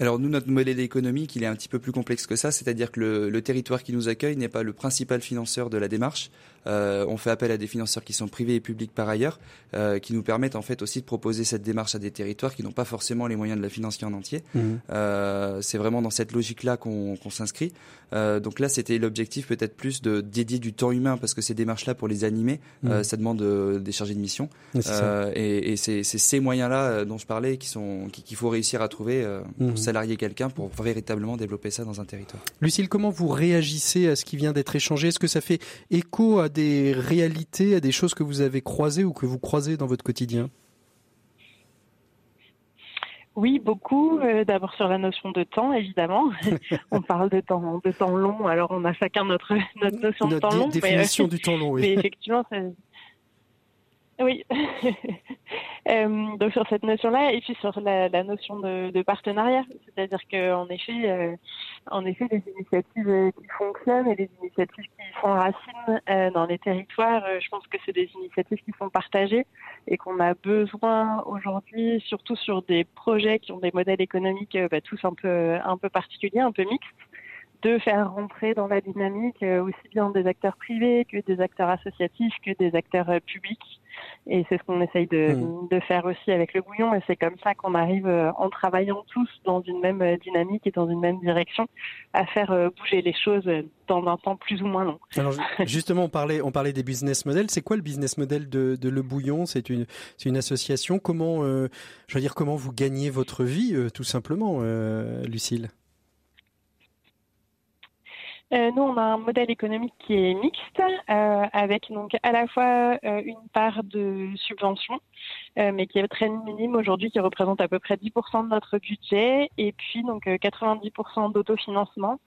Alors nous, notre modèle économique, il est un petit peu plus complexe que ça, c'est-à-dire que le territoire qui nous accueille n'est pas le principal financeur de la démarche. On fait appel à des financeurs qui sont privés et publics par ailleurs, qui nous permettent en fait aussi de proposer cette démarche à des territoires qui n'ont pas forcément les moyens de la financer en entier. Mmh. c'est vraiment dans cette logique-là qu'on s'inscrit. donc là, c'était l'objectif peut-être plus de dédier du temps humain parce que ces démarches-là pour les animer, mmh. ça demande des chargés de mission. et, et c'est ces moyens-là dont je parlais qui sont qu'il faut réussir à trouver pour mmh. salarier quelqu'un pour véritablement développer ça dans un territoire. Lucille, comment vous réagissez à ce qui vient d'être échangé? Est-ce que ça fait écho à des réalités, à des choses que vous avez croisées ou que vous croisez dans votre quotidien? Oui, beaucoup. Euh, d'abord sur la notion de temps, évidemment. on parle de temps, de temps long. Alors on a chacun notre notre notion de temps long. Définition du temps long. Oui. Mais effectivement, ça, oui. euh, donc sur cette notion-là, et puis sur la, la notion de, de partenariat, c'est-à-dire qu'en effet, euh, en effet, les initiatives euh, qui fonctionnent et les initiatives qui font racine euh, dans les territoires, je pense que c'est des initiatives qui sont partagées et qu'on a besoin aujourd'hui, surtout sur des projets qui ont des modèles économiques bah, tous un peu un peu particuliers, un peu mixtes de faire rentrer dans la dynamique aussi bien des acteurs privés que des acteurs associatifs que des acteurs publics et c'est ce qu'on essaye de, hmm. de, faire aussi avec le bouillon. Et c'est comme ça qu'on arrive, euh, en travaillant tous dans une même euh, dynamique et dans une même direction, à faire euh, bouger les choses dans un temps plus ou moins long. Alors justement, on parlait, on parlait des business models. C'est quoi le business model de, de Le Bouillon? C'est une, c'est une association. Comment, je veux dire, comment vous gagnez votre vie, tout simplement, Lucille? Euh, nous, on a un modèle économique qui est mixte, euh, avec donc à la fois euh, une part de subvention, euh, mais qui est très minime aujourd'hui, qui représente à peu près 10% de notre budget, et puis donc 90% d'autofinancement,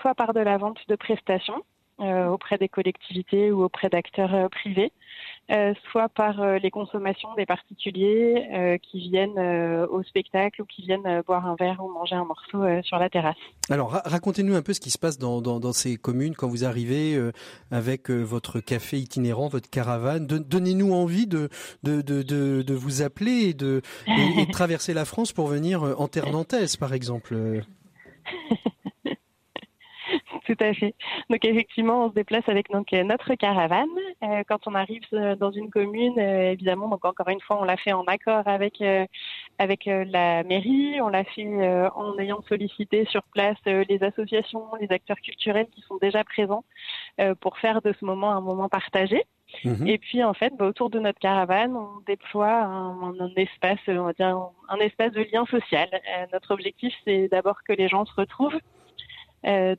soit par de la vente de prestations auprès des collectivités ou auprès d'acteurs privés, euh, soit par euh, les consommations des particuliers euh, qui viennent au spectacle ou qui viennent boire un verre ou manger un morceau sur la terrasse. Alors racontez-nous un peu ce qui se passe dans, dans, dans ces communes quand vous arrivez avec votre café itinérant, votre caravane. Donnez-nous envie de, de, de, de, de vous appeler et de, et de traverser la France pour venir en terre nantaise, par exemple. Tout à fait. Donc effectivement, on se déplace avec donc euh, notre caravane. Euh, quand on arrive euh, dans une commune, évidemment, donc encore une fois, on l'a fait en accord avec avec la mairie. On l'a fait en ayant sollicité sur place les associations, les acteurs culturels qui sont déjà présents pour faire de ce moment un moment partagé. Mhm. Et puis en fait, bah, autour de notre caravane, on déploie un, un, espace, on va dire un espace de lien social. notre objectif, c'est d'abord que les gens se retrouvent, euh,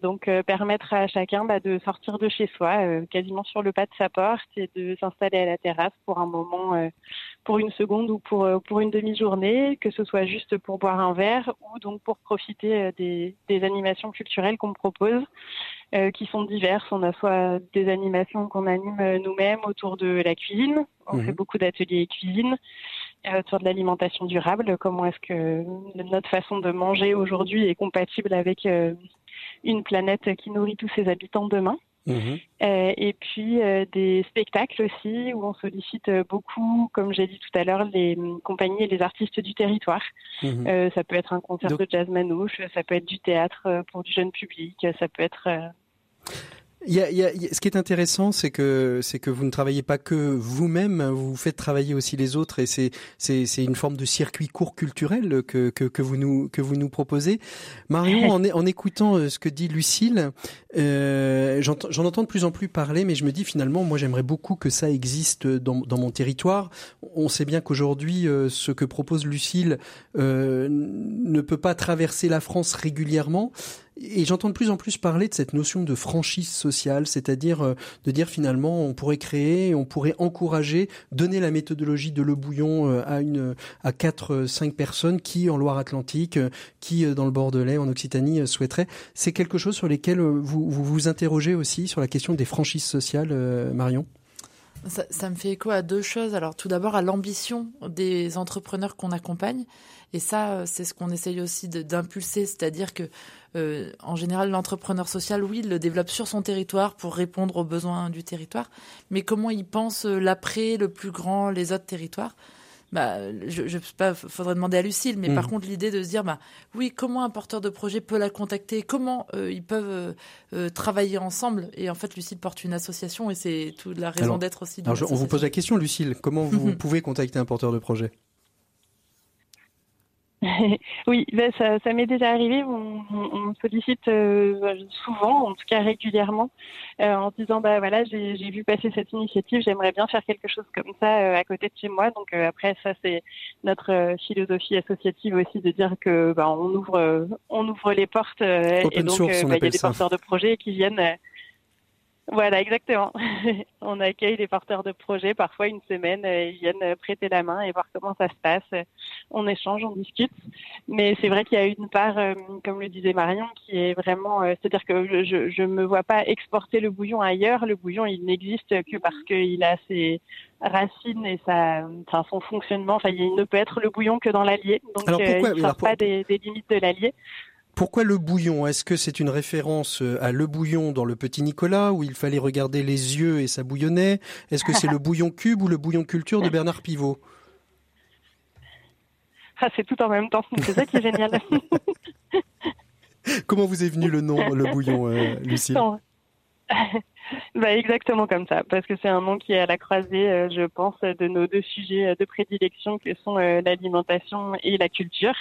donc euh, permettre à chacun bah, de sortir de chez soi, euh, quasiment sur le pas de sa porte, et de s'installer à la terrasse pour un moment, pour une seconde ou pour pour une demi-journée, que ce soit juste pour boire un verre ou donc pour profiter des, des animations culturelles qu'on propose, qui sont diverses. On a soit des animations qu'on anime nous-mêmes autour de la cuisine, on fait mhm. beaucoup d'ateliers cuisine autour de l'alimentation durable. Comment est-ce que notre façon de manger aujourd'hui est compatible avec une planète qui nourrit tous ses habitants demain. Mhm. Euh, et puis euh, des spectacles aussi où on sollicite beaucoup, comme j'ai dit tout à l'heure, les compagnies et les artistes du territoire. Mhm. Euh, ça peut être un concert de jazz manouche, ça peut être du théâtre pour du jeune public, ça peut être il y a, il y a, ce qui est intéressant, c'est que c'est que vous ne travaillez pas que vous-même, vous faites travailler aussi les autres, et c'est c'est c'est une forme de circuit court culturel que que, que vous nous que vous nous proposez. Marion, en, en écoutant euh, ce que dit Lucille, euh, j'en entends de plus en plus parler, mais je me dis finalement, moi j'aimerais beaucoup que ça existe dans dans mon territoire. On sait bien qu'aujourd'hui, euh, ce que propose Lucille euh, ne peut pas traverser la France régulièrement. Et j'entends de plus en plus parler de cette notion de franchise sociale, c'est-à-dire euh, de dire finalement on pourrait créer, on pourrait encourager, donner la méthodologie de Le Bouillon euh, à une à quatre, euh, cinq personnes qui en Loire-Atlantique, qui dans le Bordelais, en Occitanie souhaiteraient. C'est quelque chose sur lesquels vous, vous interrogez aussi sur la question des franchises sociales, Marion? Ça, ça, me fait écho à deux choses. Alors tout d'abord à l'ambition des entrepreneurs qu'on accompagne. Et ça, c'est ce qu'on essaye aussi d'impulser, c'est-à-dire que euh, en général, l'entrepreneur social, oui, il le développe sur son territoire pour répondre aux besoins du territoire. Mais comment il pense euh, l'après, le plus grand, les autres territoires? Bah, je, pas, faudrait demander à Lucille, mais par Mhm. contre l'idée de se dire, bah, oui, comment un porteur de projet peut la contacter, comment euh, ils peuvent euh, euh, travailler ensemble, et en fait Lucille porte une association et c'est toute la raison d'être aussi. de Alors, je- on vous pose la question, Lucille. Comment vous pouvez contacter un porteur de projet? oui, ben, ça, ça m'est déjà arrivé. On, on- on sollicite euh, souvent, en tout cas régulièrement, euh, en se disant bah voilà, j'ai j'ai vu passer cette initiative, j'aimerais bien faire quelque chose comme ça euh, à côté de chez moi. Donc euh, après, ça c'est notre euh, philosophie associative aussi de dire que bah, on ouvre, euh, on ouvre les portes euh, et donc bah, il y a des porteurs de projets qui viennent. Voilà, exactement. on accueille des porteurs de projets, parfois une semaine, euh, ils viennent euh, prêter la main et voir comment ça se passe. On échange, on discute. Mais c'est vrai qu'il y a une part, euh, comme le disait Marion, qui est vraiment, c'est-à-dire que je je me vois pas exporter le bouillon ailleurs. Le bouillon, il n'existe que parce qu'il a ses racines et sa, enfin son fonctionnement. Enfin, il ne peut être le bouillon que dans l'Allier. Donc, Alors, pourquoi- il ne alors, sort pas des, des limites de l'Allier. Pourquoi le bouillon? Est-ce que c'est une référence euh, à le bouillon dans le Petit Nicolas où il fallait regarder les yeux et ça bouillonnait? Est-ce que c'est le bouillon cube ou le bouillon culture de Bernard Pivot? Ah, c'est tout en même temps. C'est ça qui est génial. Comment vous est venu le nom, le bouillon, euh, Lucille? Bah, exactement comme ça, parce que c'est un nom qui est à la croisée, euh, je pense, de nos deux sujets de prédilection que sont euh, l'alimentation et la culture.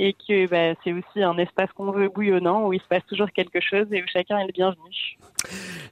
Et que bah, c'est aussi un espace qu'on veut bouillonnant, où il se passe toujours quelque chose et où chacun est le bienvenu.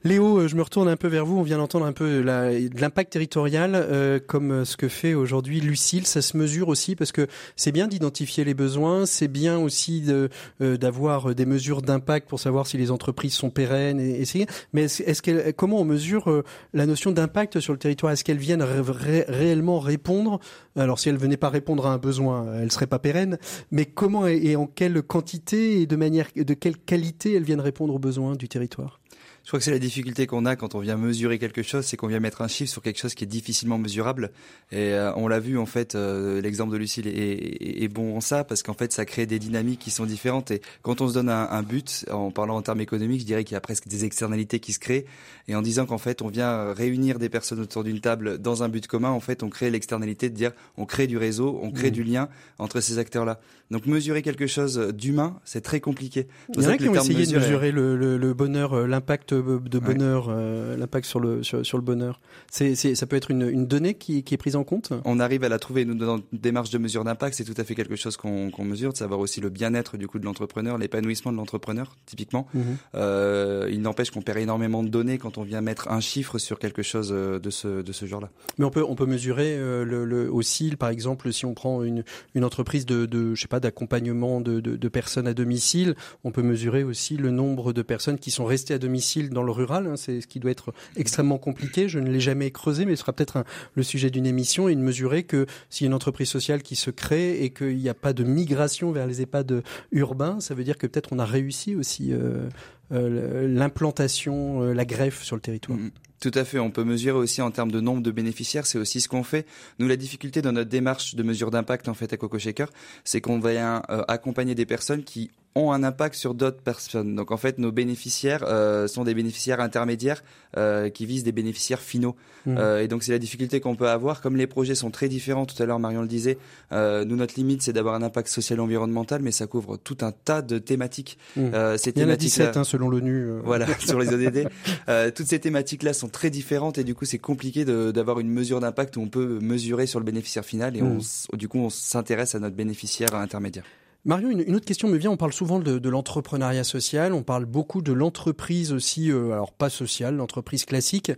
Léo, euh, je me retourne un peu vers vous. On vient d'entendre un peu de l'impact territorial, euh, comme euh, ce que fait aujourd'hui Lucille. Ça se mesure aussi parce que c'est bien d'identifier les besoins, c'est bien aussi de, euh, d'avoir des mesures d'impact pour savoir si les entreprises sont pérennes. Et, et mais est-ce, qu'elle- comment on mesure euh, la notion d'impact sur le territoire? Est-ce qu'elles viennent ré- ré- réellement répondre? Alors, si elles venaient pas répondre à un besoin, elles seraient pas pérennes. Mais comment et, et en quelle quantité et de manière, de quelle qualité elles viennent répondre aux besoins du territoire? Je crois que c'est la difficulté qu'on a quand on vient mesurer quelque chose, c'est qu'on vient mettre un chiffre sur quelque chose qui est difficilement mesurable. Et euh, on l'a vu en fait, euh, l'exemple de Lucille est, est- est bon en ça parce qu'en fait ça crée des dynamiques qui sont différentes. Et quand on se donne un, un but, en parlant en termes économiques, je dirais qu'il y a presque des externalités qui se créent. Et en disant qu'en fait on vient réunir des personnes autour d'une table dans un but commun, en fait on crée l'externalité de dire on crée du réseau, on crée Mmh. du lien entre ces acteurs-là. Donc mesurer quelque chose d'humain, c'est très compliqué. Il y en a qui ont essayé de est- mesurer le, le- le bonheur, euh, l'impact de Ouais. bonheur, euh, l'impact sur le sur, sur le bonheur. C'est, ça peut être une, une donnée qui, qui est prise en compte? on arrive à la trouver nous dans une démarche de mesure d'impact c'est tout à fait quelque chose qu'on qu'on mesure de savoir aussi le bien-être du coup de l'entrepreneur l'épanouissement de l'entrepreneur typiquement Mhm. euh, il n'empêche qu'on perd énormément de données quand on vient mettre un chiffre sur quelque chose euh, de ce de ce genre là Mais on peut on peut mesurer euh, le, le aussi, par exemple, si on prend une, une entreprise de, de je sais pas d'accompagnement de, de, de personnes à domicile, on peut mesurer aussi le nombre de personnes qui sont restées à domicile dans le rural. hein. c'est ce qui doit être extrêmement compliqué. Je ne l'ai jamais creusé, mais ce sera peut-être le sujet d'une émission et de mesurer que s'il y a une entreprise sociale qui se crée et qu'il n'y a pas de migration vers les EHPAD urbains, ça veut dire que peut-être on a réussi aussi euh, euh, l'implantation, euh, la greffe sur le territoire. Mhm. Tout à fait. On peut mesurer aussi en termes de nombre de bénéficiaires. C'est aussi ce qu'on fait. Nous, la difficulté dans notre démarche de mesure d'impact en fait à Coco Shaker, c'est qu'on va accompagner des personnes qui ont un impact sur d'autres personnes. Donc en fait, nos bénéficiaires euh, sont des bénéficiaires intermédiaires euh, qui visent des bénéficiaires finaux. Mhm. Euh, et donc c'est la difficulté qu'on peut avoir. Comme les projets sont très différents, tout à l'heure Marion le disait, euh, nous notre limite c'est d'avoir un impact social et environnemental, mais ça couvre tout un tas de thématiques. Mhm. Euh, ces Il y en a thématiques-là- 17 hein, selon l'ONU. euh. voilà, sur les ODD. Euh, toutes ces thématiques-là sont très différentes et du coup, c'est compliqué d'avoir une mesure d'impact où on peut mesurer sur le bénéficiaire final et on, Mm. s- du coup, on s'intéresse à notre bénéficiaire intermédiaire. Marion, une, autre question me vient. On parle souvent de, de l'entrepreneuriat social. On parle beaucoup de l'entreprise aussi, euh, alors pas sociale, l'entreprise classique.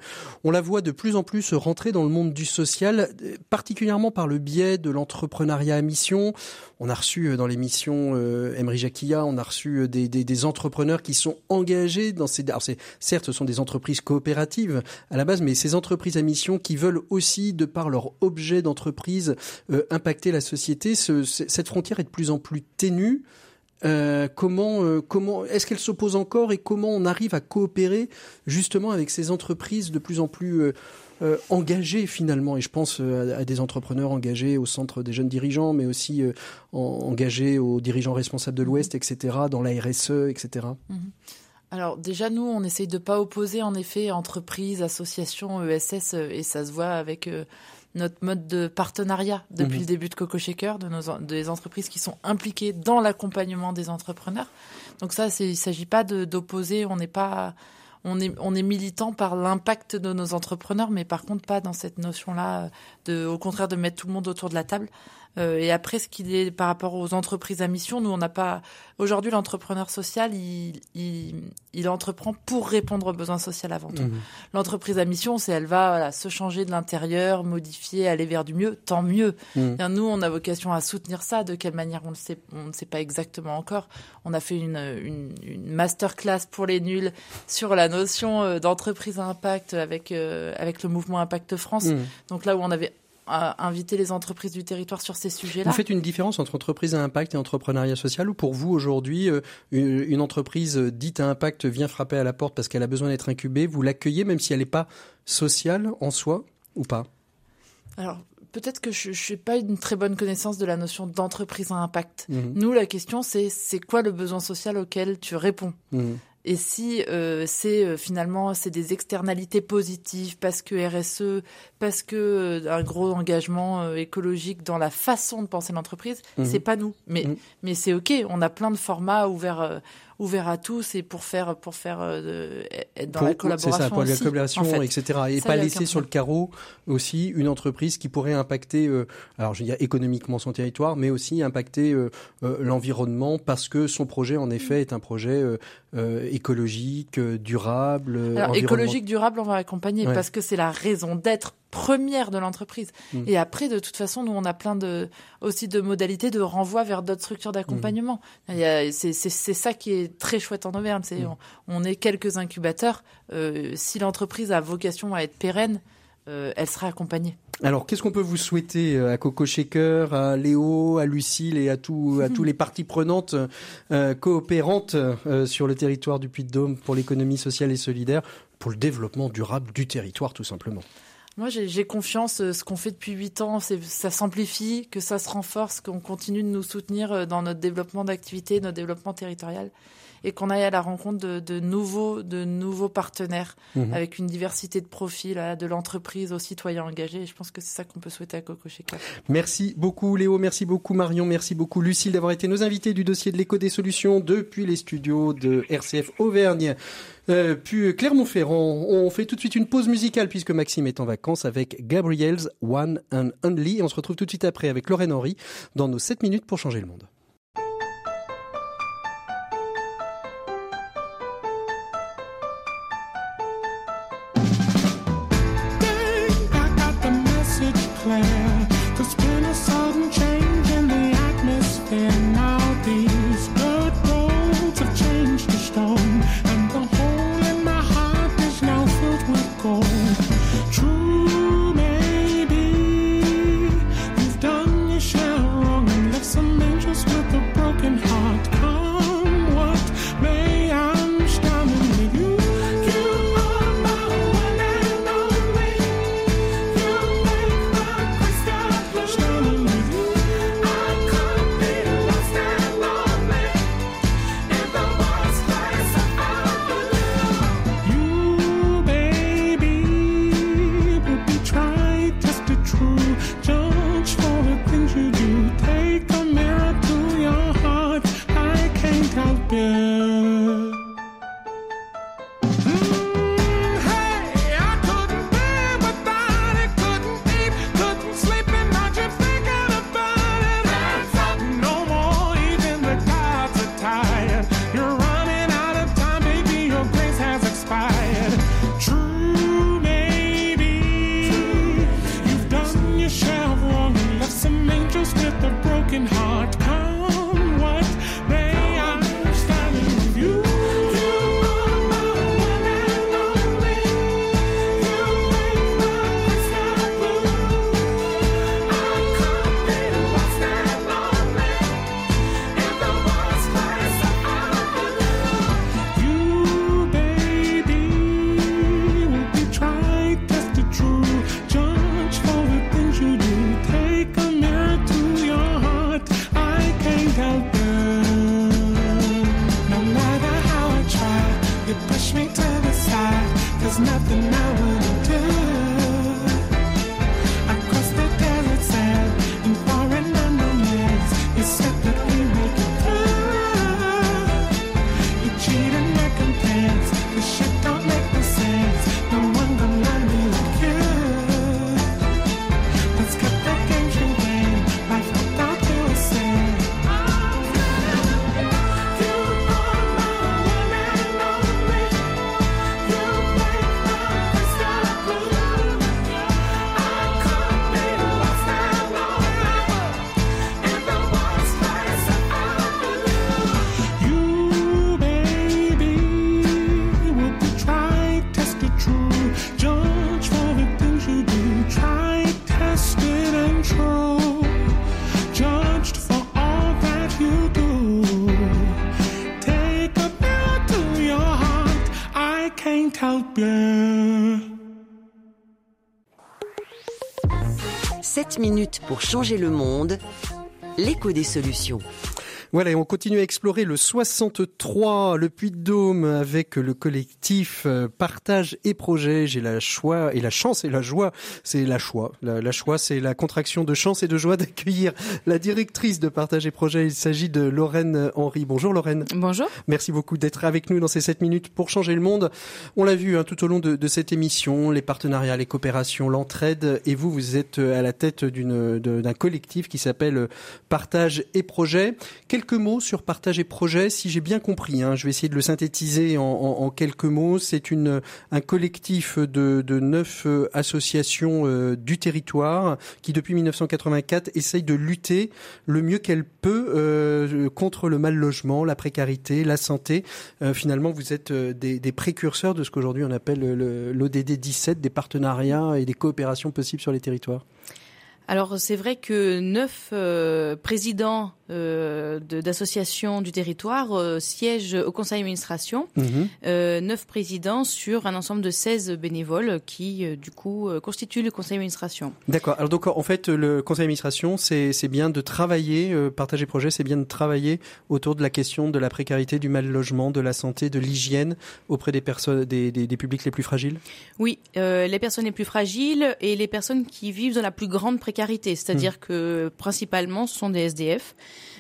On la voit de plus en plus rentrer dans le monde du social, euh, particulièrement par le biais de l'entrepreneuriat à mission. On a reçu euh, dans l'émission euh, Emery Jacquilla, on a reçu euh, des, entrepreneurs qui sont engagés dans ces. Alors certes, ce sont des entreprises coopératives à la base, mais ces entreprises à mission qui veulent aussi, de par leur objet d'entreprise, impacter la société. Ce- ce- cette frontière est de plus en plus ténue. Comment, comment, est-ce qu'elle s'oppose encore et comment on arrive à coopérer justement avec ces entreprises de plus en plus euh, engagées finalement Et je pense euh, à, à des entrepreneurs engagés au centre des jeunes dirigeants, mais aussi euh, en- engagés aux dirigeants responsables de l'Ouest, etc., dans la RSE, etc. Alors déjà nous on essaye de pas opposer en effet entreprises, associations, ESS et ça se voit avec euh, notre mode de partenariat depuis Mhm. le début de Coco Shaker, de nos des entreprises qui sont impliquées dans l'accompagnement des entrepreneurs. Donc ça, il s'agit pas d'opposer. On n'est pas, on est, on est militant par l'impact de nos entrepreneurs, mais par contre pas dans cette notion-là euh, au contraire, de mettre tout le monde autour de la table. Euh, et après, ce qu'il est par rapport aux entreprises à mission, nous, on n'a pas. Aujourd'hui, l'entrepreneur social, il, il, il entreprend pour répondre aux besoins sociaux avant tout. Mhm. L'entreprise à mission, c'est elle va voilà, se changer de l'intérieur, modifier, aller vers du mieux, tant mieux. Mhm. Bien, nous, on a vocation à soutenir ça. De quelle manière, on le sait, on ne sait pas exactement encore. On a fait une, une, une masterclass pour les nuls sur la notion euh, d'entreprise à impact avec euh, avec le mouvement Impact France. Mhm. Donc là où on avait invité les entreprises du territoire sur ces sujets-là. Vous faites une différence entre entreprise à impact et entrepreneuriat social ou pour vous aujourd'hui, euh, une, une entreprise dite à impact vient frapper à la porte parce qu'elle a besoin d'être incubée, vous l'accueillez même si elle n'est pas sociale en soi ou pas? Alors peut-être que je n'ai pas une très bonne connaissance de la notion d'entreprise à impact. Mhm. Nous, la question, c'est c'est quoi le besoin social auquel tu réponds? Mhm. Et si euh, c'est euh, finalement c'est des externalités positives parce que RSE, parce que euh, un gros engagement euh, écologique dans la façon de penser l'entreprise, Mhm. c'est pas nous. Mais Mhm. mais c'est ok. On a plein de formats ouverts euh, ouverts à tous et pour faire pour faire euh, être dans Pour- la C'est collaboration ça, pour la aussi, collaboration, en fait. etc. Et Ça, pas laisser sur le carreau aussi une entreprise qui pourrait impacter, euh, alors je veux dire économiquement son territoire, mais aussi impacter euh, euh, l'environnement parce que son projet en effet est un projet euh, euh, écologique, euh, durable, euh, Alors, écologique, durable, on va accompagner Ouais. parce que c'est la raison d'être première de l'entreprise. Mm. Et après, de toute façon, nous, on a plein de, aussi de modalités de renvoi vers d'autres structures d'accompagnement. Mm. A- C'est ça qui est très chouette en Auvergne. c'est Mm. On, on est quelques incubateurs. Euh, si l'entreprise a vocation à être pérenne, euh, elle sera accompagnée. Alors, qu'est-ce qu'on peut vous souhaiter euh, à Coco Shaker, à Léo, à Lucille et à, tout, à tous les parties prenantes euh, coopérantes euh, sur le territoire du Puy-de-Dôme pour l'économie sociale et solidaire, pour le développement durable du territoire, tout simplement? Moi, j'ai confiance. euh, Ce qu'on fait depuis huit ans, ça s'amplifie, que ça se renforce, qu'on continue de nous soutenir euh, dans notre développement d'activité, notre développement territorial, et qu'on aille à la rencontre de, de nouveaux, de nouveaux partenaires Mhm. avec une diversité de profils, de l'entreprise aux citoyens engagés. Et je pense que c'est ça qu'on peut souhaiter à Coco. Merci beaucoup Léo, merci beaucoup Marion, merci beaucoup Lucille d'avoir été nos invités du dossier de l'éco des solutions depuis les studios de RCF Auvergne. Euh, puis Clermont-Ferrand, on fait tout de suite une pause musicale puisque Maxime est en vacances avec Gabriel's One and Only. Et on se retrouve tout de suite après avec Lorraine Henry dans nos 7 minutes pour changer le monde. Changer le monde. L'écho des solutions. Voilà, et on continue à explorer le 63, le Puy-de-Dôme, avec le collectif euh, Partage et Projet. J'ai la choix et la chance et la joie, c'est la choix. La, la choix, c'est la contraction de chance et de joie d'accueillir la directrice de Partage et Projet. Il s'agit de Lorraine Henry. Bonjour Lorraine. Bonjour. Merci beaucoup d'être avec nous dans ces 7 minutes pour changer le monde. On l'a vu hein, tout au long de, de, cette émission, les partenariats, les coopérations, l'entraide. Et vous, vous êtes à la tête d'une, d'un collectif qui s'appelle Partage et Projet. Quelques mots sur Partage et Projet, si j'ai bien compris. Hein, je vais essayer de le synthétiser en, en, en quelques mots. C'est une, un collectif de, de neuf euh, associations euh, du territoire qui, depuis 1984, essaye de lutter le mieux qu'elle peut euh, contre le mal logement, la précarité, la santé. Euh, finalement, vous êtes euh, des, des, précurseurs de ce qu'aujourd'hui on appelle l'ODD 17, des partenariats et des coopérations possibles sur les territoires. Alors c'est vrai que neuf euh, présidents euh, d'associations du territoire euh, siègent au conseil d'administration, mmh. neuf présidents sur un ensemble de 16 bénévoles qui du coup constituent le conseil d'administration. D'accord. Alors donc en fait le conseil d'administration c'est bien de travailler, partager projet, c'est bien de travailler autour de la question de la précarité, du mal logement, de la santé, de l'hygiène auprès des personnes, des, des, des, publics les plus fragiles? Oui, les personnes les plus fragiles et les personnes qui vivent dans la plus grande précarité c'est-à-dire mmh. que principalement ce sont des SDF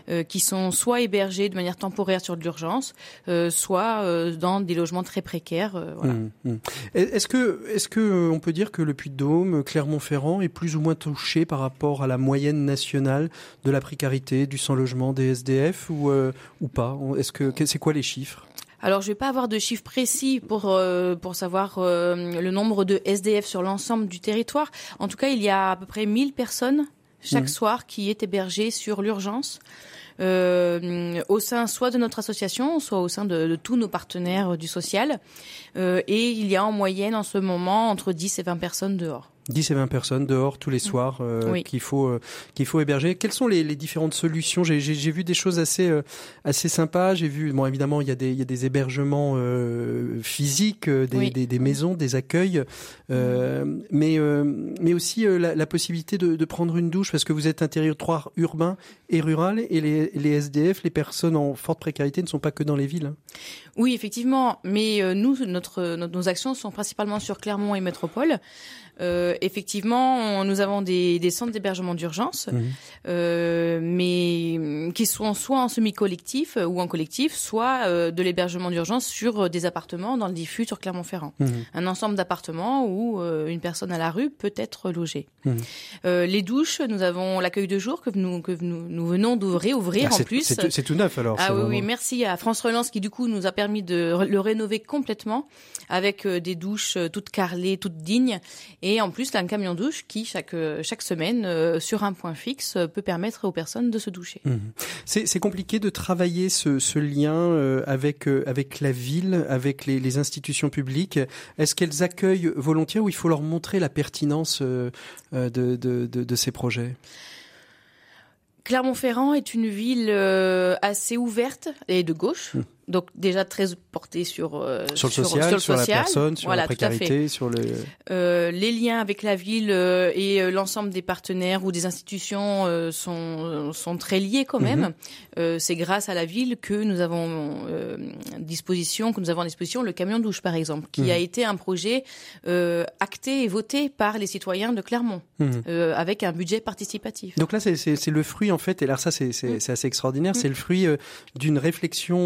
euh, qui sont soit hébergés de manière temporaire sur de l'urgence, euh, soit euh, dans des logements très précaires. Voilà. Mmh, mmh. Est-ce que est-ce que on peut dire que le Puy-de-Dôme, Clermont-Ferrand est plus ou moins touché par rapport à la moyenne nationale de la précarité, du sans-logement, des SDF ou ou pas? Est-ce que c'est quoi les chiffres? Alors, je vais pas avoir de chiffres précis pour euh, pour savoir euh, le nombre de SDF sur l'ensemble du territoire. En tout cas, il y a à peu près 1000 personnes chaque mmh. soir qui est hébergée sur l'urgence. Euh, au sein soit de notre association, soit au sein de, de tous nos partenaires du social. Euh, et il y a en moyenne en ce moment entre 10 et 20 personnes dehors. 10 et 20 personnes dehors tous les soirs euh, oui. qu'il faut euh, qu'il faut héberger. Quelles sont les, les différentes solutions? J'ai vu des choses assez euh, assez sympas. J'ai vu bon évidemment il y a des il y a des hébergements euh, physiques, des, oui. des, des, maisons, des accueils, euh, mais mais aussi la, la, possibilité de, de, prendre une douche parce que vous êtes un territoire urbain et rural et les, les SDF, les personnes en forte précarité ne sont pas que dans les villes. Hein. Oui effectivement, mais nous notre, notre nos actions sont principalement sur Clermont et métropole. Euh, effectivement, on, nous avons des, des centres d'hébergement d'urgence, mmh. euh, mais qui sont soit en semi-collectif euh, ou en collectif, soit euh, de l'hébergement d'urgence sur euh, des appartements dans le diffus sur Clermont-Ferrand. Mmh. Un ensemble d'appartements où euh, une personne à la rue peut être logée. Mmh. les douches, nous avons l'accueil de jour que nous, que nous, nous venons d'ouvrir, ouvrir ah, en plus. C'est tout neuf alors. Ah oui, oui, merci à France Relance qui du coup nous a permis de le rénover complètement avec des douches toutes carrelées, toutes dignes. Et et en plus, un camion douche qui, chaque, chaque semaine, euh, sur un point fixe, peut permettre aux personnes de se doucher. Mmh. C'est compliqué de travailler ce, ce lien euh, avec, euh, avec la ville, avec les, les institutions publiques. Est-ce qu'elles accueillent volontiers ou il faut leur montrer la pertinence euh, de, de, de, de ces projets? Clermont-Ferrand est une ville euh, assez ouverte et de gauche. Mmh donc déjà très porté sur euh, sur le social, sur, sur, le social. sur la personne, sur voilà, la précarité, sur le euh, les liens avec la ville euh, et l'ensemble des partenaires ou des institutions sont sont très liés quand même. -hmm. c'est grâce à la ville que nous avons disposition que nous avons à disposition le camion douche par exemple, qui -hmm. a été un projet acté et voté par les citoyens de Clermont -hmm. avec un budget participatif. Donc là c'est le fruit en fait et là ça c'est c'est assez extraordinaire, c'est le fruit d'une réflexion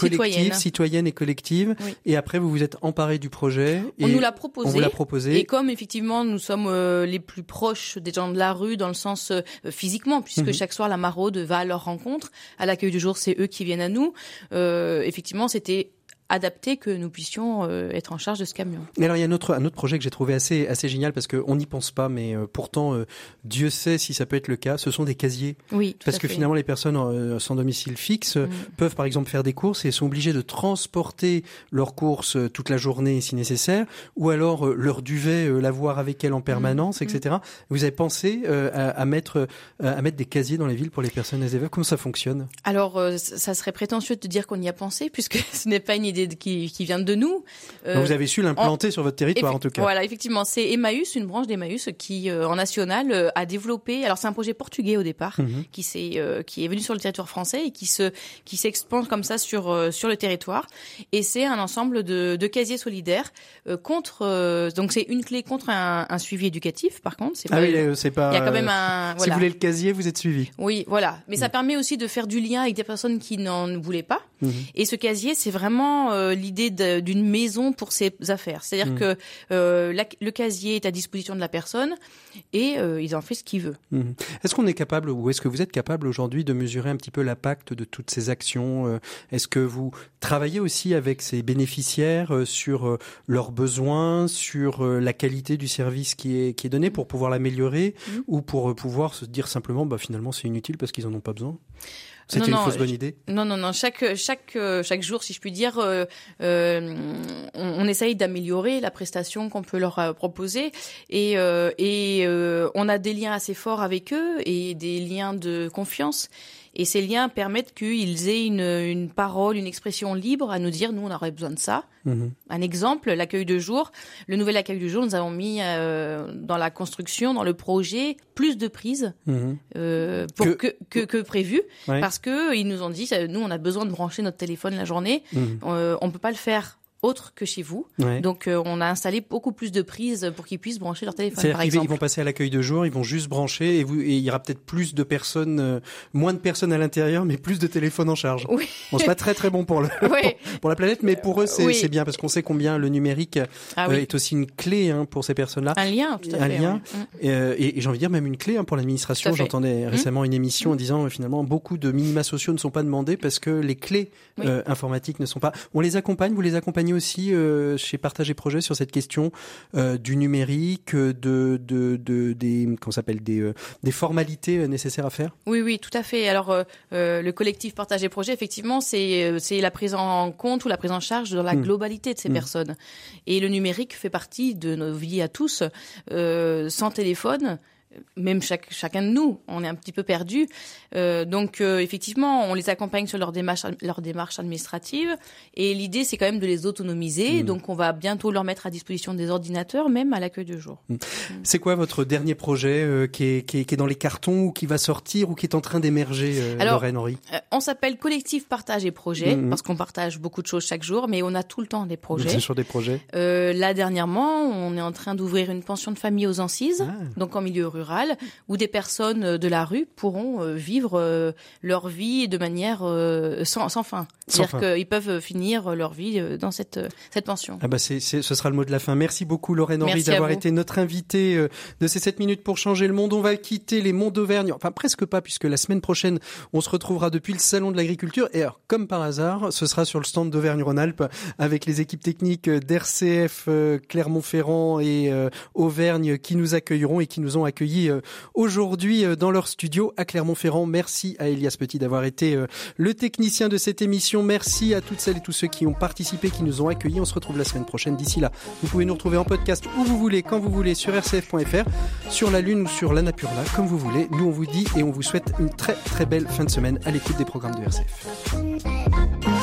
collective, citoyenne, citoyenne et collective. Oui. Et après, vous vous êtes emparé du projet. on nous l'a proposé. On vous l'a proposé. Et comme effectivement, nous sommes euh, les plus proches des gens de la rue dans le sens euh, physiquement, puisque mmh. chaque soir la maraude va à leur rencontre. À l'accueil du jour, c'est eux qui viennent à nous. Euh, effectivement, c'était adapté que nous puissions euh, être en charge de ce camion. Mais alors il y a un autre, un autre projet que j'ai trouvé assez, assez génial parce qu'on n'y pense pas, mais euh, pourtant euh, Dieu sait si ça peut être le cas. Ce sont des casiers. Oui. parce que fait. finalement les personnes sans domicile fixe mm. peuvent par exemple faire des courses et sont obligées de transporter leurs courses toute la journée si nécessaire, ou alors leur duvet l'avoir avec elles en permanence, mm. etc. Mm. Vous avez pensé à, à, mettre à mettre des casiers dans les villes pour les personnes SDF Comment ça fonctionne? Alors ça serait prétentieux de dire qu'on y a pensé puisque ce n'est pas une idée qui, qui vient de nous. Euh, vous avez su l'implanter sur votre territoire, en tout cas. Voilà, effectivement, c'est Emmaüs, une branche d'Emmaüs qui, euh, en national, euh, a développé. Alors, c'est un projet portugais au départ, Mhm. qui s'est, qui est venu sur le territoire français et qui se, qui s'expande comme ça sur sur le territoire. Et c'est un ensemble de, de casiers solidaires contre. donc, c'est une clé contre un, un suivi éducatif. Par contre, c'est Ah oui, c'est pas. il y a quand même un. Si vous voulez le casier, vous êtes suivi. Oui, voilà. Mais ça permet aussi de faire du lien avec des personnes qui n'en voulaient pas. Mhm. Et ce casier, c'est vraiment euh, l'idée d'une maison pour ses affaires. C'est-à-dire Mhm. que euh, la- le casier est à disposition de la personne et euh, il en fait ce qu'il veut. Mhm. Est-ce qu'on est capable, ou est-ce que vous êtes capable aujourd'hui de mesurer un petit peu l'impact de toutes ces actions euh, Est-ce que vous travaillez aussi avec ces bénéficiaires sur leurs besoins, sur la qualité du service qui est, qui est donné pour pouvoir l'améliorer ou pour pouvoir se dire simplement, bah, finalement, c'est inutile parce qu'ils en ont pas besoin? C'était une non, fausse bonne idée Non, non, non. Chaque chaque euh, chaque jour, si je puis dire, euh, euh, on, on essaye d'améliorer la prestation qu'on peut leur euh, proposer et euh, et euh, on a des liens assez forts avec eux et des liens de confiance. Et ces liens permettent qu'ils aient une, une parole, une expression libre à nous dire, nous, on aurait besoin de ça. Mhm. Un exemple, l'accueil de jour. Le nouvel accueil du jour, nous avons mis euh, dans la construction, dans le projet, plus de prises Mhm. euh, pour Que- que, que, que prévu, Ouais. parce que ils nous ont dit, nous, on a besoin de brancher notre téléphone la journée. Mhm. Euh, on peut pas le faire autre que chez vous. Ouais. Donc, euh, on a installé beaucoup plus de prises pour qu'ils puissent brancher leur téléphone, C'est-à-dire par qu'ils exemple. ils vont passer à l'accueil de jour, ils vont juste brancher et, vous, et il y aura peut-être plus de personnes, euh, moins de personnes à l'intérieur, mais plus de téléphones en charge. Oui. Bon, c'est pas très très bon pour, le, Oui. pour, pour la planète, mais pour eux c'est Oui. bien parce qu'on sait combien le numérique Ah euh, est aussi une clé hein, pour ces personnes-là. Un lien, tout à Un fait. lien. ouais. Mm. Et, j'ai envie de dire même une clé hein, pour l'administration. Mmh. J'entendais récemment une émission en disant finalement beaucoup de minima sociaux ne sont pas demandés parce que les clés informatiques ne sont pas. On les accompagne, vous les accompagnez aussi euh, chez Partage et Projet sur cette question euh, du numérique, de, de, de des s'appelle des, euh, des formalités euh, nécessaires à faire? Oui, oui, tout à fait. Alors, euh, euh, le collectif Partage et Projet, effectivement, c'est euh, c'est la prise en compte ou la prise en charge de la Mm. globalité de ces Mm. personnes. Et le numérique fait partie de nos vies à tous. Euh, sans téléphone, même chaque, chacun de nous, on est un petit peu perdu. Euh, donc, euh, effectivement, on les accompagne sur leur démarche, leur démarche administrative. Et l'idée, c'est quand même de les autonomiser. Mm. Donc, on va bientôt leur mettre à disposition des ordinateurs, même à l'accueil de jour. C'est quoi votre dernier projet euh, qui, est, qui, est, qui est dans les cartons ou qui va sortir ou qui est en train d'émerger, Lorraine Henry on s'appelle Collectif Partage et Projet Mhm. parce qu'on partage beaucoup de choses chaque jour, mais on a tout le temps des projets. C'est sur des projets? Là dernièrement, on est en train d'ouvrir une pension de famille aux Ancises, Ah. donc en milieu rural, où des personnes euh, de la rue pourront euh, vivre euh, leur vie de manière sans, sans fin. C'est-à-dire qu'ils peuvent finir leur vie dans cette cette pension. Ah bah c'est, ce sera le mot de la fin. Merci beaucoup Lorraine Henry d'avoir été notre invitée de ces 7 minutes pour changer le monde. On va quitter les monts d'Auvergne, enfin presque pas puisque la semaine prochaine on se retrouvera depuis le salon de l'agriculture et alors, comme par hasard ce sera sur le stand d'Auvergne-Rhône-Alpes avec les équipes techniques d'RCF Clermont-Ferrand et Auvergne qui nous accueilleront et qui nous ont accueillis euh, aujourd'hui euh, dans leur studio à Clermont-Ferrand. Merci à Elias Petit d'avoir été euh, le technicien de cette émission. Merci à toutes celles et tous ceux qui ont participé, qui nous ont accueillis. On se retrouve la semaine prochaine. D'ici là, vous pouvez nous retrouver en podcast où vous voulez, quand vous voulez, sur rcf.fr, sur la Lune ou sur l'Annapurna, comme vous voulez. Nous, on vous dit et on vous souhaite une très très belle fin de semaine à l'écoute des programmes de RCF.